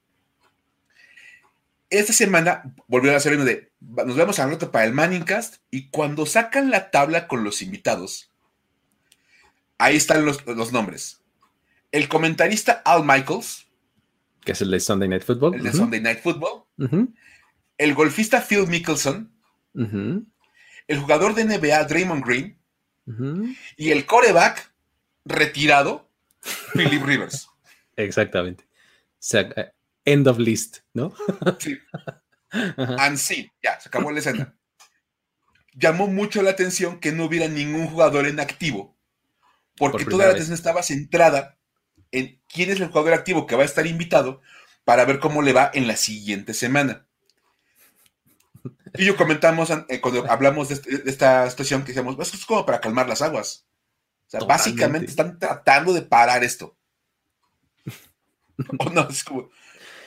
Esta semana volvió a hacer uno de, nos vemos al rato para el Manningcast y cuando sacan la tabla con los invitados, ahí están los, nombres. El comentarista Al Michaels, que es el de Sunday Night Football. El de Sunday Night Football. El golfista Phil Mickelson. El jugador de NBA Draymond Green. Y el coreback retirado, Philip Rivers. Exactamente. Eh, end of list, ¿no? sí. And sí, ya, se acabó la escena. Llamó mucho la atención que no hubiera ningún jugador en activo, porque toda la atención estaba centrada en quién es el jugador activo que va a estar invitado para ver cómo le va en la siguiente semana. Y yo comentamos eh, cuando hablamos este, de, esta situación que decíamos, esto es como para calmar las aguas. O sea, básicamente están tratando de parar esto. no,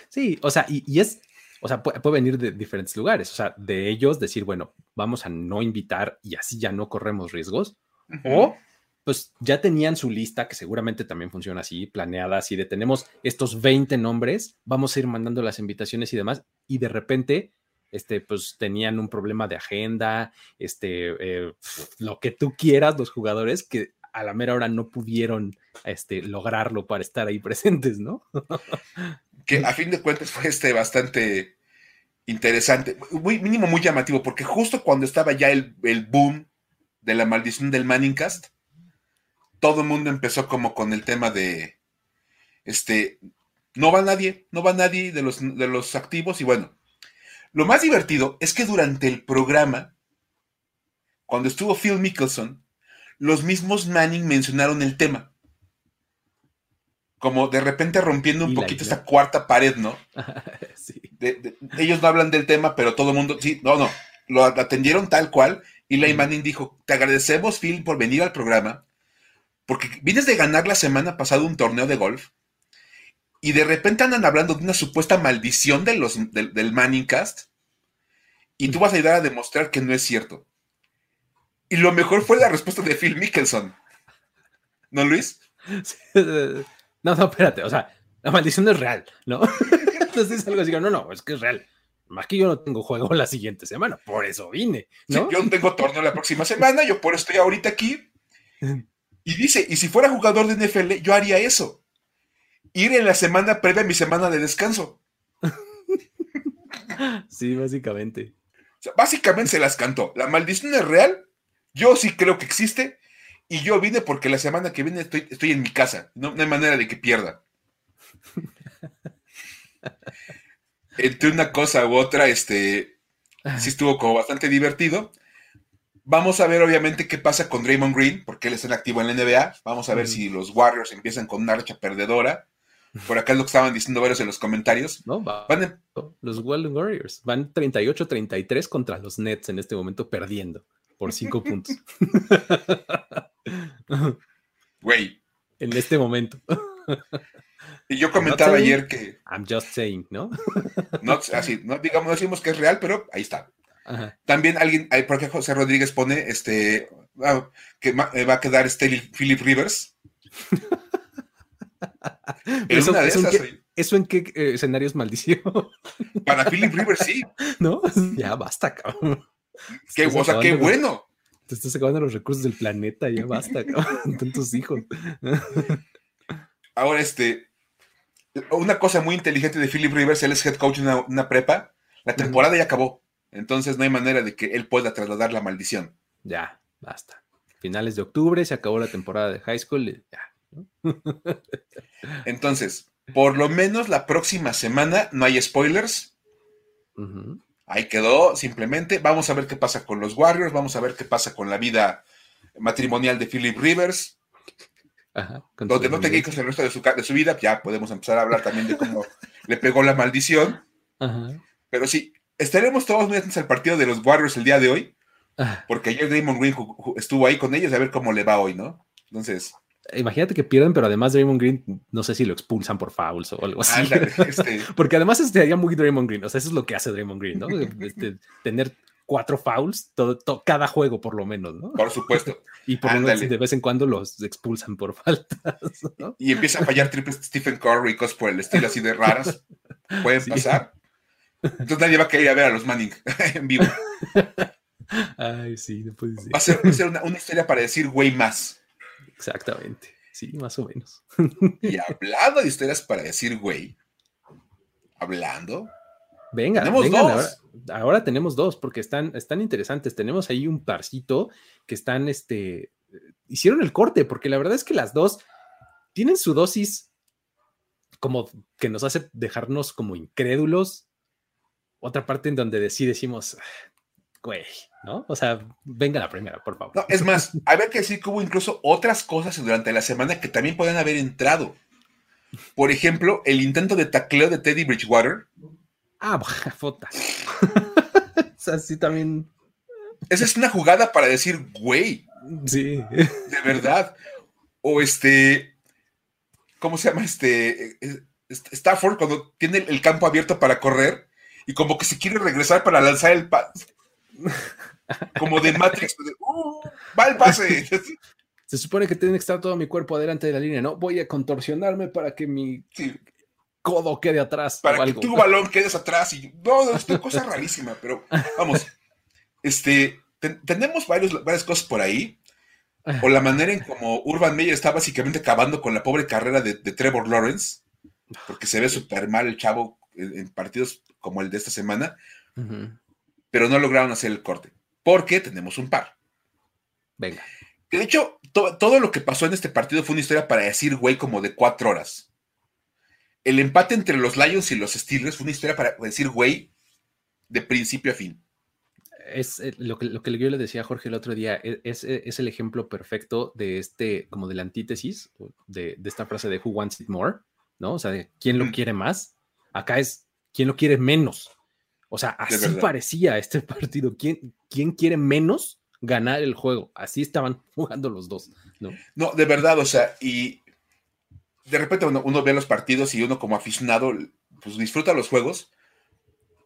Sí, o sea, y, es, o sea, puede, venir de diferentes lugares. O sea, de ellos decir, bueno, vamos a no invitar y así ya no corremos riesgos. O pues ya tenían su lista, que seguramente también funciona así, planeada así, de tenemos estos 20 nombres, vamos a ir mandando las invitaciones y demás, y de repente, este, pues tenían un problema de agenda, este, eh, lo que tú quieras, los jugadores, que a la mera hora no pudieron este, lograrlo para estar ahí presentes, ¿no? que a fin de cuentas fue este bastante interesante, muy mínimo muy llamativo, porque justo cuando estaba ya el, el boom de la maldición del Manningcast, todo el mundo empezó como con el tema de, este, no va nadie, no va nadie de los, de los activos y bueno, lo más divertido es que durante el programa, cuando estuvo Phil Mickelson, los mismos Manning mencionaron el tema. Como de repente rompiendo un poquito esta cuarta pared, ¿no? sí. ellos no hablan del tema, pero todo el mundo, sí, no, no, lo atendieron tal cual. Y Manning dijo, te agradecemos, Phil, por venir al programa porque vienes de ganar la semana pasada un torneo de golf y de repente andan hablando de una supuesta maldición de los, del, del Manningcast y tú vas a ayudar a demostrar que no es cierto. Y lo mejor fue la respuesta de Phil Mickelson. ¿No, Luis? No, no, espérate. O sea, la maldición es real, ¿no? Entonces algo así, no, no, es que es real. Más que yo no tengo juego la siguiente semana, por eso vine. ¿no? yo no tengo torneo la próxima semana, yo por eso estoy ahorita aquí. Y dice, y si fuera jugador de NFL, yo haría eso. Ir en la semana previa a mi semana de descanso. Sí, básicamente. básicamente se las cantó. La maldición es real. Yo sí creo que existe. Y yo vine porque la semana que viene estoy, estoy en mi casa. No, no hay manera de que pierda. Entre una cosa u otra, este, sí estuvo como bastante divertido. Vamos a ver, obviamente, qué pasa con Draymond Green, porque él está en activo en la NBA. Vamos a ver si los Warriors empiezan con una racha perdedora. Por acá es lo que estaban diciendo varios en los comentarios. No, van los Golden Warriors van 38-33 contra los Nets en este momento, perdiendo por 5 puntos. Güey. En este momento. Y yo comentaba ayer que. I'm just saying, ¿no? no así, no digamos, no decimos que es real, pero ahí está. También alguien, por ejemplo, José Rodríguez pone este ah, que eh, va a quedar este Philip Rivers. eso, en qué, eh, escenario es maldición? Para Philip Rivers, sí. ¿No? Ya basta, cabrón. Qué, o sea, qué bueno. Te estás acabando los recursos del planeta, ya basta, cabrón. Tantos hijos. Ahora, este, una cosa muy inteligente de Philip Rivers, él es head coach de una, prepa, la temporada ya acabó, entonces no hay manera de que él pueda trasladar la maldición. Ya, basta. Finales de octubre se acabó la temporada de high school y ya. entonces, por lo menos la próxima semana no hay spoilers. Ahí quedó, simplemente. Vamos a ver qué pasa con los Warriors, vamos a ver qué pasa con la vida matrimonial de Philip Rivers. donde no tenga hijos el resto de su, de su, vida, ya podemos empezar a hablar también de cómo le pegó la maldición. Pero sí, estaremos todos muy atentos al partido de los Warriors el día de hoy, ah. porque ayer Draymond Green estuvo ahí con ellos a ver cómo le va hoy, ¿no? Entonces. Imagínate que pierden, pero además Draymond Green, no sé si lo expulsan por fouls o algo así. Este porque además estaría muy Draymond Green, o sea, eso es lo que hace Draymond Green, ¿no? Este, tener cuatro fouls todo, cada juego, por lo menos, ¿no? Por supuesto. y por lo menos de vez en cuando los expulsan por faltas. ¿no? Y empieza a fallar triples Stephen Curry y cosas por el estilo así de raras. Pueden pasar. Entonces nadie va a querer ir a ver a los Manning en vivo. Ay, sí, no puede ser. Va a ser, una, una, historia para decir güey más. Exactamente. Sí, más o menos. y hablando de historias para decir güey, hablando, Venga, tenemos dos. Ahora, tenemos dos, porque están, están interesantes. Tenemos ahí un parcito que están, este, hicieron el corte, porque la verdad es que las dos tienen su dosis como que nos hace dejarnos como incrédulos. Otra parte en donde sí decimos, güey, ¿no? O sea, venga la primera, por favor. No, es más, a ver que decir que hubo incluso otras cosas durante la semana que también pueden haber entrado. Por ejemplo, el intento de tacleo de Teddy Bridgewater Ah, foto. o sea, sí también. Esa es una jugada para decir, güey. Sí. De verdad. O este. ¿Cómo se llama este? Stafford cuando tiene el campo abierto para correr y como que se quiere regresar para lanzar el pase. Como de Matrix. Uh, va el pase. Se supone que tiene que estar todo mi cuerpo adelante de la línea, ¿no? Voy a contorsionarme para que mi codo quede atrás. Para que tu balón quedes atrás y no, es una cosa rarísima, pero vamos, este, tenemos varios, varias cosas por ahí. O la manera en como Urban Meyer está básicamente acabando con la pobre carrera de, Trevor Lawrence, porque se ve súper mal el chavo en, partidos como el de esta semana, pero no lograron hacer el corte, porque tenemos un par. Venga. de hecho, todo lo que pasó en este partido fue una historia para decir, güey, como de cuatro horas el empate entre los Lions y los Steelers fue una historia para decir, güey, de principio a fin. Es eh, lo que, lo que yo le decía a Jorge el otro día, e, es, es, el ejemplo perfecto de este, como de la antítesis, de, esta frase de Who Wants It More, ¿no? O sea, de quién lo quiere más. Acá es quién lo quiere menos. O sea, así parecía este partido. ¿Quién, ¿Quién quiere menos ganar el juego? Así estaban jugando los dos, ¿no? No, de verdad, o sea, y de repente uno, ve los partidos y uno como aficionado, pues disfruta los juegos.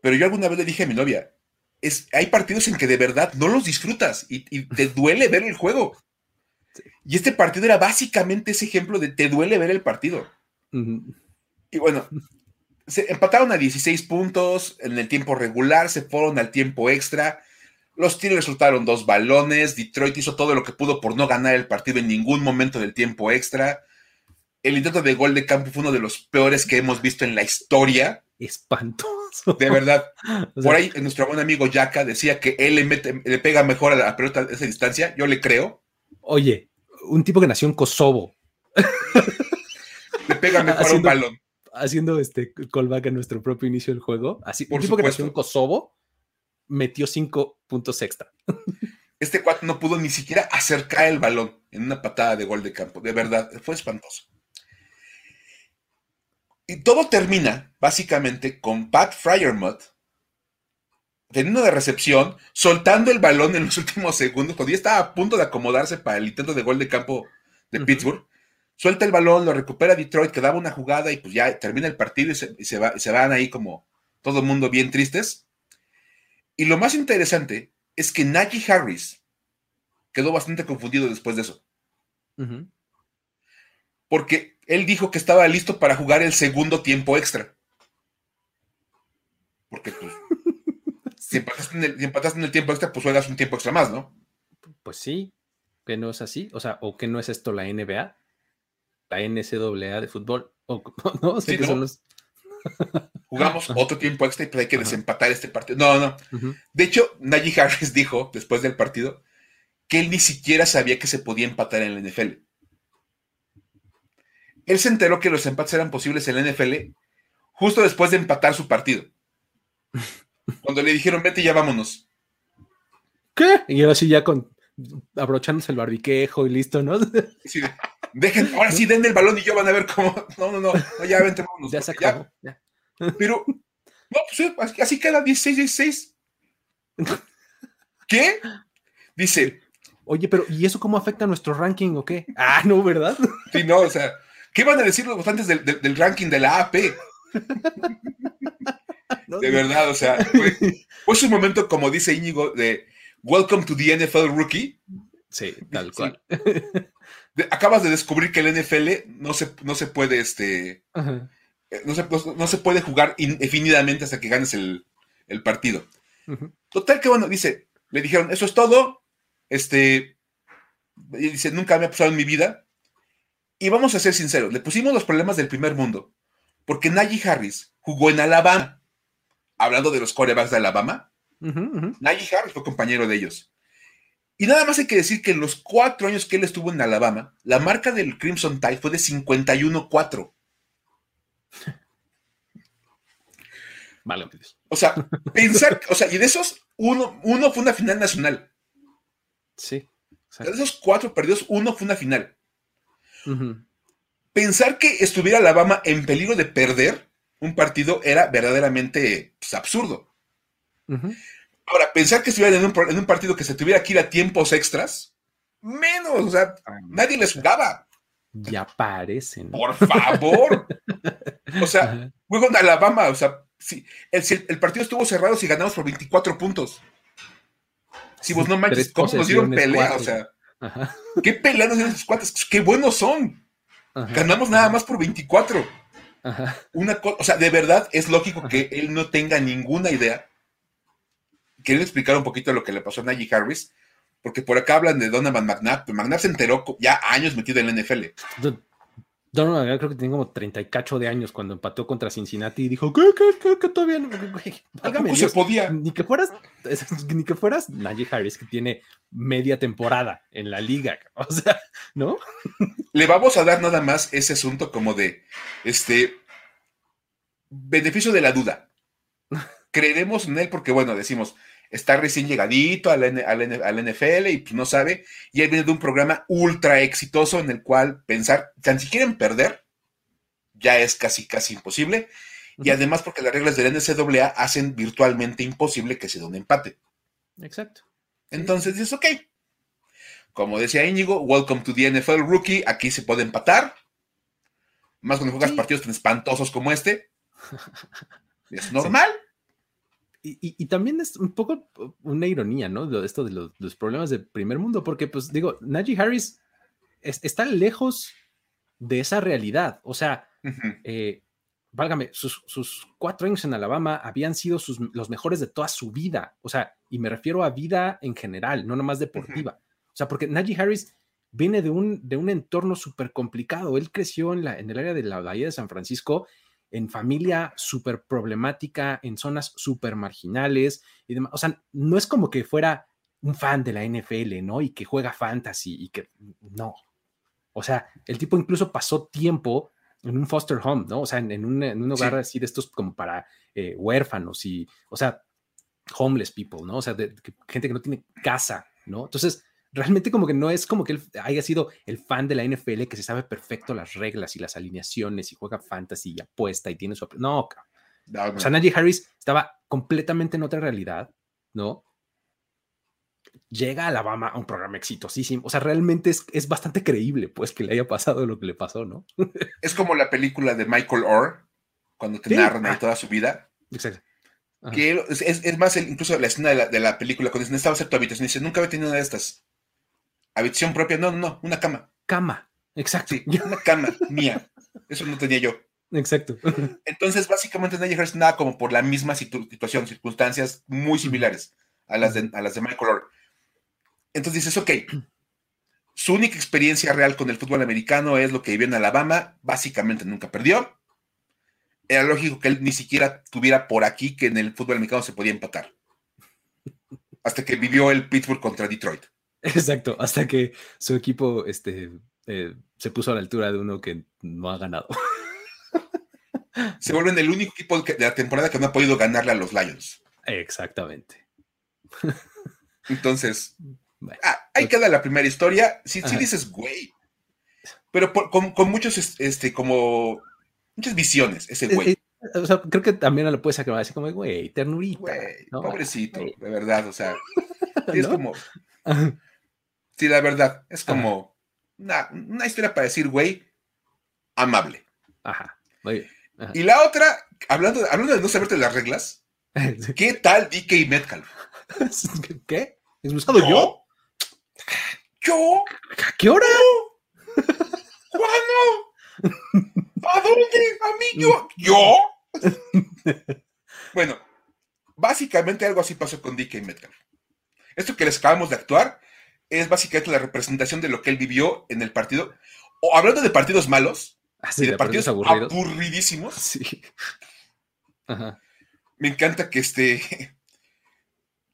Pero yo alguna vez le dije a mi novia, es, hay partidos en que de verdad no los disfrutas y, te duele ver el juego. Y este partido era básicamente ese ejemplo de te duele ver el partido. Y bueno, se empataron a 16 puntos en el tiempo regular, se fueron al tiempo extra. Los Steelers soltaron dos balones. Detroit hizo todo lo que pudo por no ganar el partido en ningún momento del tiempo extra. El intento de gol de campo fue uno de los peores que hemos visto en la historia. Espantoso. De verdad. por ahí nuestro buen amigo Yaka decía que él le, mete, le pega mejor a la pelota a esa distancia. Yo le creo. Oye, un tipo que nació en Kosovo. le pega mejor a un balón. Haciendo este callback a nuestro propio inicio del juego. Así, un tipo que nació en Kosovo metió cinco puntos extra. Este cuate no pudo ni siquiera acercar el balón en una patada de gol de campo. De verdad, fue espantoso. Y todo termina básicamente con Pat Fryermuth teniendo de recepción, soltando el balón en los últimos segundos, cuando ya estaba a punto de acomodarse para el intento de gol de campo de Pittsburgh. Suelta el balón, lo recupera Detroit, que daba una jugada y pues ya termina el partido y se, va, se van ahí como todo el mundo bien tristes. Y lo más interesante es que Najee Harris quedó bastante confundido después de eso. Porque él dijo que estaba listo para jugar el segundo tiempo extra. Porque pues, si, empataste en el, en el tiempo extra, pues juegas un tiempo extra más, ¿no? Pues sí, que no es así. O sea, o que no es esto la NBA, la NCAA de fútbol. ¿no? Sí, Jugamos otro tiempo extra y hay que desempatar este partido. No, no. De hecho, Najee Harris dijo después del partido que él ni siquiera sabía que se podía empatar en la NFL. Él se enteró que los empates eran posibles en la NFL justo después de empatar su partido. Cuando le dijeron, vete, ya vámonos. ¿Qué? Y ahora sí, ya con abrochándose el barbiquejo y listo, ¿no? Sí, dejen, ahora sí, den el balón y yo van a ver cómo. No, no, no, ya vente, vámonos. Ya se acabó. Pero, no, pues así queda 16-16. ¿Qué? Dice. Oye, pero ¿y eso cómo afecta a nuestro ranking o qué? Ah, no, ¿verdad? Sí, no, o sea, ¿qué van a decir los votantes del, del ranking de la AP? de verdad, o sea, fue, fue, un momento, como dice Íñigo, de Welcome to the NFL Rookie. Sí, tal cual. Acabas de descubrir que el NFL no se, no se puede, este, eh, no se, no, se, puede jugar indefinidamente hasta que ganes el, partido. Total que bueno, dice, le dijeron, eso es todo, este, y dice, nunca me ha pasado en mi vida. Y vamos a ser sinceros, le pusimos los problemas del primer mundo, porque Najee Harris jugó en Alabama hablando de los corebacks de Alabama, Najee Harris fue compañero de ellos. Y nada más hay que decir que en los cuatro años que él estuvo en Alabama, la marca del Crimson Tide fue de 51-4. Vale. O sea, pensar, o sea, y de esos, uno, uno fue una final nacional. Sí. De esos cuatro perdidos, uno fue una final. Pensar que estuviera Alabama en peligro de perder un partido era verdaderamente pues, absurdo. Ahora, pensar que estuvieran en un, partido que se tuviera que ir a tiempos extras, menos, o sea, nadie les jugaba. Ya parecen. Por favor. o sea, juego en Alabama, o sea, si el, partido estuvo cerrado si ganamos por 24 puntos. Si vos no manches, ¿cómo nos dieron pelea? O sea, ¿qué pelea nos dieron esos cuates? ¡Qué buenos son! Ganamos nada más por 24. Una o sea, de verdad es lógico que él no tenga ninguna idea. Quiero explicar un poquito lo que le pasó a Najee Harris, porque por acá hablan de Donovan McNabb, McNabb se enteró ya años metido en la NFL. Donovan McNabb creo que tenía como 30 y cacho de años cuando empató contra Cincinnati y dijo, ¿qué, qué, qué, todavía no? ¿Cómo se podía? Ni que fueras, ni que fueras Najee Harris, que tiene media temporada en la liga, o sea, ¿no? Le vamos a dar nada más ese asunto como de, este, beneficio de la duda. Creeremos en él porque, bueno, decimos, está recién llegadito al, NFL y pues, no sabe, y él viene de un programa ultra exitoso en el cual pensar, tan si quieren perder, ya es casi, casi imposible, y además porque las reglas del NCAA hacen virtualmente imposible que se dé un empate. Exacto. Entonces dices, ok. Como decía Íñigo, welcome to the NFL Rookie, aquí se puede empatar, más cuando juegas partidos tan espantosos como este. Es normal. Y, también es un poco una ironía, ¿no? De esto de los, problemas del primer mundo, porque pues digo, Najee Harris está lejos de esa realidad. O sea, eh, válgame, sus, cuatro años en Alabama habían sido los mejores de toda su vida. O sea, y me refiero a vida en general, no nomás deportiva. O sea, porque Najee Harris viene de un, de un entorno súper complicado. Él creció en, la, en el área de la Bahía de San Francisco en familia súper problemática, en zonas súper marginales y demás. O sea, no es como que fuera un fan de la NFL, ¿no? Y que juega fantasy y que no. O sea, el tipo incluso pasó tiempo en un foster home, ¿no? O sea, en, un, en un, hogar así de estos como para eh, huérfanos y, o sea, homeless people, ¿no? O sea, de, gente que no tiene casa, ¿no? Entonces, realmente como que no es como que él haya sido el fan de la NFL que se sabe perfecto las reglas y las alineaciones y juega fantasy y apuesta y tiene su... No, no, O sea, Najee Harris estaba completamente en otra realidad, ¿no? Llega a Alabama a un programa exitosísimo. O sea, realmente es, es bastante creíble, pues, que le haya pasado lo que le pasó, ¿no? es como la película de Michael Orr, cuando te narran ahí ah. toda su vida. Exacto. Que es, es, más, incluso la escena de la, de la película, cuando dice, necesitaba hacer tu habitación, dice, nunca había tenido una de estas. Habitación propia, no, no, no, una cama. Cama, exacto. Sí, una cama mía. Eso no tenía yo. Exacto. Entonces, básicamente, nadie ejerce nada como por la misma situación, circunstancias muy similares a las de, a las de Michael Orr. Entonces dices, ok, su única experiencia real con el fútbol americano es lo que vivió en Alabama, básicamente nunca perdió. Era lógico que él ni siquiera tuviera por aquí que en el fútbol americano se podía empatar. Hasta que vivió el Pittsburgh contra Detroit. Exacto, hasta que su equipo este, eh, se puso a la altura de uno que no ha ganado. Se vuelven el único equipo de la temporada que no ha podido ganarle a los Lions. Exactamente. Entonces, ah, ahí queda la primera historia. Si, dices, güey, pero con, muchos, este, como, muchas visiones, ese güey. Eh, eh, o sea, creo que también lo puedes sacar así como, güey, ternurita. Güey, pobrecito, de verdad, o sea, es como, Sí, la verdad, es como una, historia para decir, güey, amable. Ajá. Y la otra, hablando, hablando de no saberte las reglas, ¿qué tal DK Metcalf? ¿Qué? ¿Es buscado yo? ¿Yo? ¿A qué hora? ¿Cuándo? ¿A dónde? ¿A mí? ¿Yo? ¿Yo? bueno, básicamente algo así pasó con DK Metcalf. Esto que les acabamos de actuar es básicamente la representación de lo que él vivió en el partido. O hablando de partidos malos, ah, de, partidos, aburridísimos. Sí. Me encanta que este.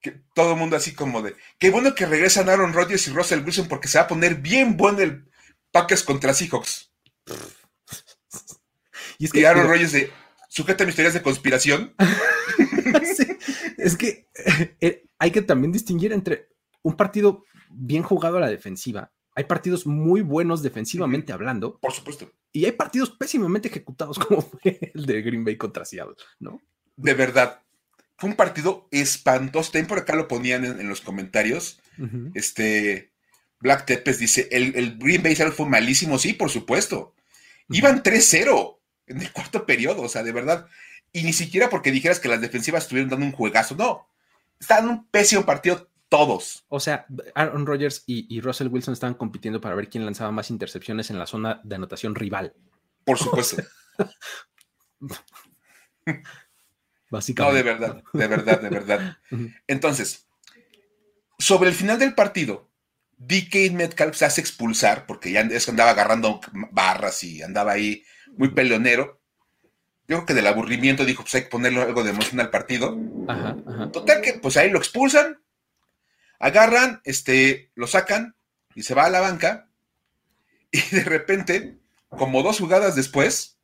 Que todo el mundo así como de. Qué bueno que regresan Aaron Rodgers y Russell Wilson porque se va a poner bien bueno el Packers contra Seahawks. y es que Aaron Rodgers de. Sujeta mis teorías de conspiración. es que eh, hay que también distinguir entre un partido bien jugado a la defensiva. Hay partidos muy buenos defensivamente hablando. Por supuesto. Y hay partidos pésimamente ejecutados, como fue el de Green Bay contra Seattle, ¿no? De verdad. Fue un partido espantoso. También por acá lo ponían en, los comentarios. Este. Black Tepes dice: el, Green Bay fue malísimo. Sí, por supuesto. Iban 3-0 en el cuarto periodo. O sea, de verdad. Y ni siquiera porque dijeras que las defensivas estuvieron dando un juegazo. No. Estaban un pésimo partido todos. O sea, Aaron Rodgers y, Russell Wilson estaban compitiendo para ver quién lanzaba más intercepciones en la zona de anotación rival. Por supuesto. Básicamente. No, de verdad, de verdad, de verdad. Entonces, sobre el final del partido, DK Metcalf se hace expulsar porque ya andaba agarrando barras y andaba ahí muy peleonero. Yo creo que del aburrimiento dijo, pues hay que ponerle algo de emoción al partido. Total que, pues ahí lo expulsan, Agarran, este, lo sacan y se va a la banca. Y de repente, como dos jugadas después,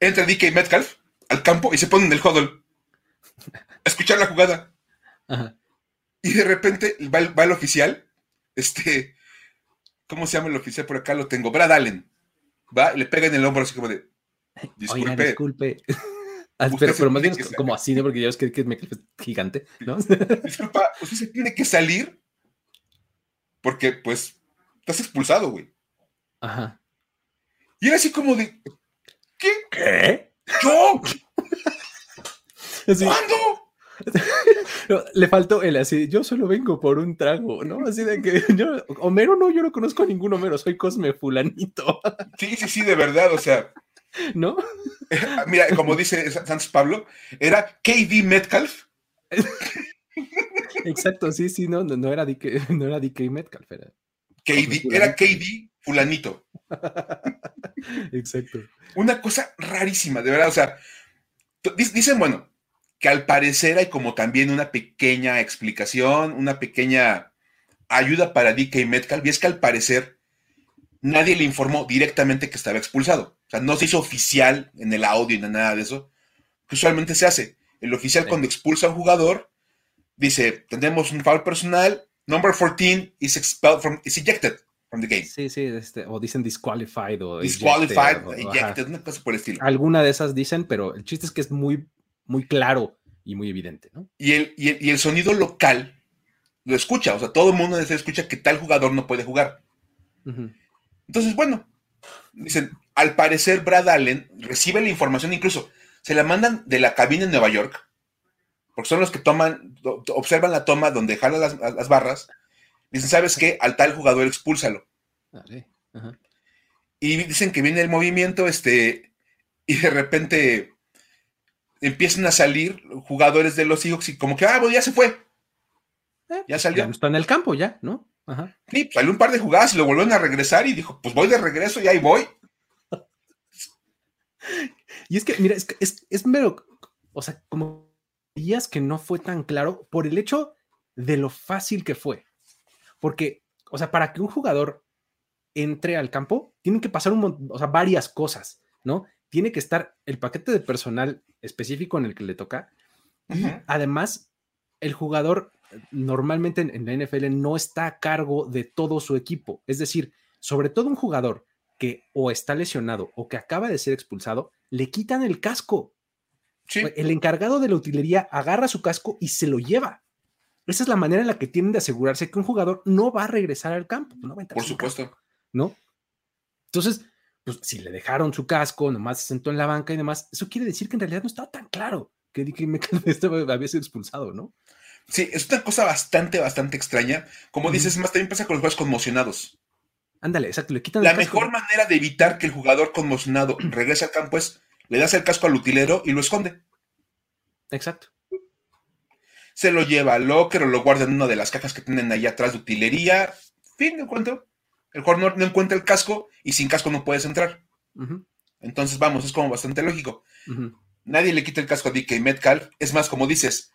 entra DK Metcalf al campo y se pone en el huddle a escuchar la jugada. Y de repente va el, oficial, este, ¿cómo se llama el oficial por acá? Lo tengo, Brad Allen. Va y le pega en el hombro así como de, disculpe. disculpe. Ah, pero, más bien como así, ¿no? Porque ya ves que, que es gigante, ¿no? Disculpa, usted se tiene que salir porque, pues, estás expulsado, güey. Ajá. Y era así como de, ¿qué? ¿Qué? ¿Yo? ¿Cuándo? le faltó el así, yo solo vengo por un trago, ¿no? Así de que yo, Homero no, yo no conozco a ningún Homero, soy Cosme Fulanito. Sí, sí, sí, de verdad, o sea, ¿no? Mira, como dice Santos Pablo, era KD Metcalf. Exacto, sí, sí, no, no, era, DK, no era DK Metcalf, era KD, era KD fulanito. Exacto. Una cosa rarísima, de verdad, o sea, dicen, bueno, que al parecer hay como también una pequeña explicación, una pequeña ayuda para DK Metcalf, y es que al parecer nadie le informó directamente que estaba expulsado. O sea, no se hizo oficial en el audio ni nada de eso, que usualmente se hace. El oficial cuando expulsa a un jugador dice, tenemos un foul personal, number 14 is expelled from, is ejected from the game. Sí, sí, este, o dicen disqualified o disqualified, ejected, una cosa por el estilo. Alguna de esas dicen, pero el chiste es que es muy, muy claro y muy evidente, ¿no? Y el, y el, sonido local lo escucha, o sea, todo el mundo escucha que tal jugador no puede jugar. Entonces, bueno, dicen, al parecer Brad Allen recibe la información, incluso se la mandan de la cabina en Nueva York, porque son los que toman, observan la toma donde jalan las, barras, dicen, ¿sabes qué? Al tal jugador expúlsalo. Y dicen que viene el movimiento, este, y de repente empiezan a salir jugadores de los hijos y como que, ah, pues ya se fue. Eh, ya salió. Ya está en el campo ya, ¿no? Ajá. Sí, salió un par de jugadas y lo volvieron a regresar y dijo, pues voy de regreso y ahí voy. Y es que, mira, es, es, es mero, o sea, como días que no fue tan claro por el hecho de lo fácil que fue. Porque, o sea, para que un jugador entre al campo, tienen que pasar un, o sea, varias cosas, ¿no? Tiene que estar el paquete de personal específico en el que le toca. Y además, el jugador normalmente en, la NFL no está a cargo de todo su equipo. Es decir, sobre todo un jugador que o está lesionado o que acaba de ser expulsado, le quitan el casco. El encargado de la utilería agarra su casco y se lo lleva. Esa es la manera en la que tienen de asegurarse que un jugador no va a regresar al campo. Por supuesto. ¿No? Entonces, pues si le dejaron su casco, nomás se sentó en la banca y demás, eso quiere decir que en realidad no estaba tan claro que, que había sido expulsado, ¿no? Sí, es una cosa bastante, bastante extraña. Como dices, más también pasa con los jugadores conmocionados. Ándale, exacto, le quitan La mejor manera de evitar que el jugador conmocionado regrese al campo es le das el casco al utilero y lo esconde. Exacto. Se lo lleva al locker o lo guarda en una de las cajas que tienen ahí atrás de utilería. Fin de cuento. El jugador no, encuentra el casco y sin casco no puedes entrar. Entonces, vamos, es como bastante lógico. Nadie le quita el casco a DK Metcalf. Es más, como dices,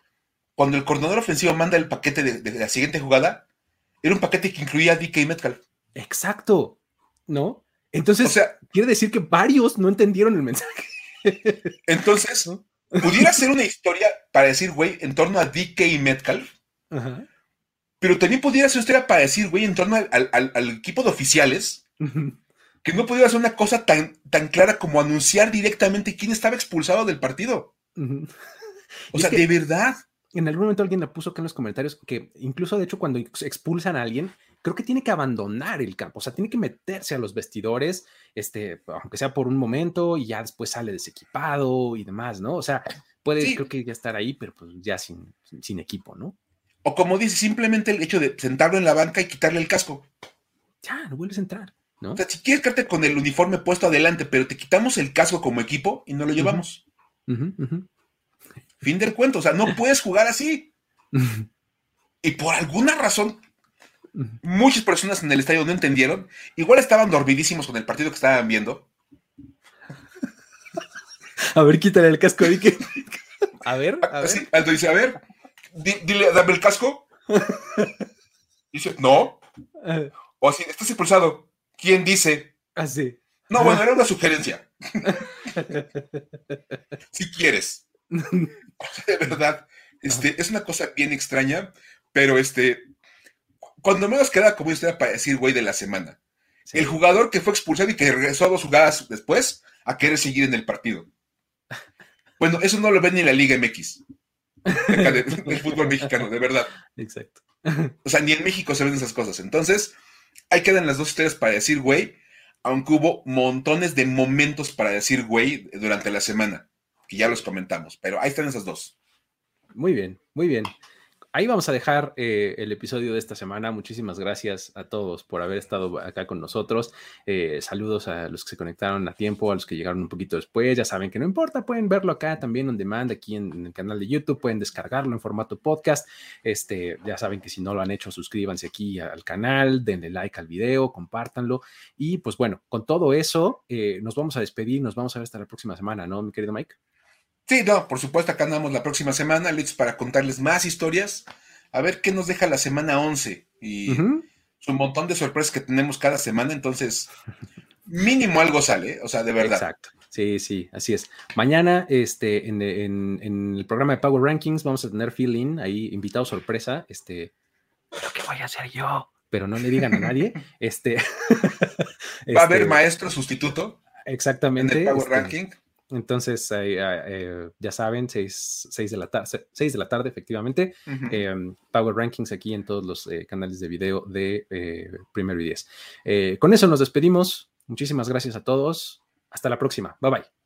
cuando el coordinador ofensivo manda el paquete de, la siguiente jugada, era un paquete que incluía a DK Metcalf. Exacto. ¿No? Entonces, o sea, quiere decir que varios no entendieron el mensaje. Entonces, pudiera ser una historia para decir, güey, en torno a DK y Metcalf. Pero también pudiera ser una historia para decir, güey, en torno al, equipo de oficiales. Que no pudiera ser una cosa tan, tan clara como anunciar directamente quién estaba expulsado del partido. O sea, de verdad. En algún momento alguien le puso que en los comentarios que incluso de hecho cuando expulsan a alguien, creo que tiene que abandonar el campo, o sea, tiene que meterse a los vestidores, este, aunque sea por un momento, y ya después sale desequipado y demás, ¿no? O sea, puede, creo que ya estar ahí, pero pues ya sin, sin, equipo, ¿no? O como dice, simplemente el hecho de sentarlo en la banca y quitarle el casco. Ya, no vuelves a entrar, ¿no? O sea, si quieres quedarte con el uniforme puesto adelante, pero te quitamos el casco como equipo y no lo llevamos. Fin del cuento, o sea, no puedes jugar así. y por alguna razón Muchas personas en el estadio no entendieron. Igual estaban dormidísimos con el partido que estaban viendo. A ver, quítale el casco. A ver, a ver. Dice, a ver, dile, dame el casco. Dice, no. O así, estás expulsado. ¿Quién dice? Así. No, bueno, era una sugerencia. si quieres. De verdad, este, es una cosa bien extraña, pero este, cuando menos queda como historia para decir güey de la semana. El jugador que fue expulsado y que regresó a dos jugadas después a querer seguir en el partido. Bueno, eso no lo ven ni en la Liga MX. del fútbol mexicano, de verdad. Exacto. O sea, ni en México se ven esas cosas. Entonces, ahí quedan las dos historias para decir güey, aunque hubo montones de momentos para decir güey durante la semana, que ya los comentamos, pero ahí están esas dos. Muy bien, muy bien ahí vamos a dejar eh, el episodio de esta semana. Muchísimas gracias a todos por haber estado acá con nosotros. Eh, saludos a los que se conectaron a tiempo, a los que llegaron un poquito después. Ya saben que no importa, pueden verlo acá también on demand, aquí en, el canal de YouTube, pueden descargarlo en formato podcast. Este, ya saben que si no lo han hecho, suscríbanse aquí al canal, denle like al video, compártanlo. Y pues bueno, con todo eso, eh, nos vamos a despedir, nos vamos a ver hasta la próxima semana, ¿no, mi querido Mike? Sí, no, por supuesto, acá andamos la próxima semana, listos para contarles más historias, a ver qué nos deja la semana 11 y un montón de sorpresas que tenemos cada semana, entonces mínimo algo sale, o sea, de verdad. Exacto. Sí, sí, así es. Mañana, este, en, el programa de Power Rankings, vamos a tener feeling ahí, invitado sorpresa. Este, ¿pero qué voy a hacer yo? Pero no le digan a nadie. Este, ¿Va a haber este maestro sustituto? Exactamente. En el Power este, Ranking. Entonces, ah, eh, ya saben, 6, de la de la tarde, efectivamente. Em, Power Rankings aquí en todos los eh, canales de video de eh, Primero y Diez. con eso nos despedimos. Muchísimas gracias a todos. Hasta la próxima. Bye bye.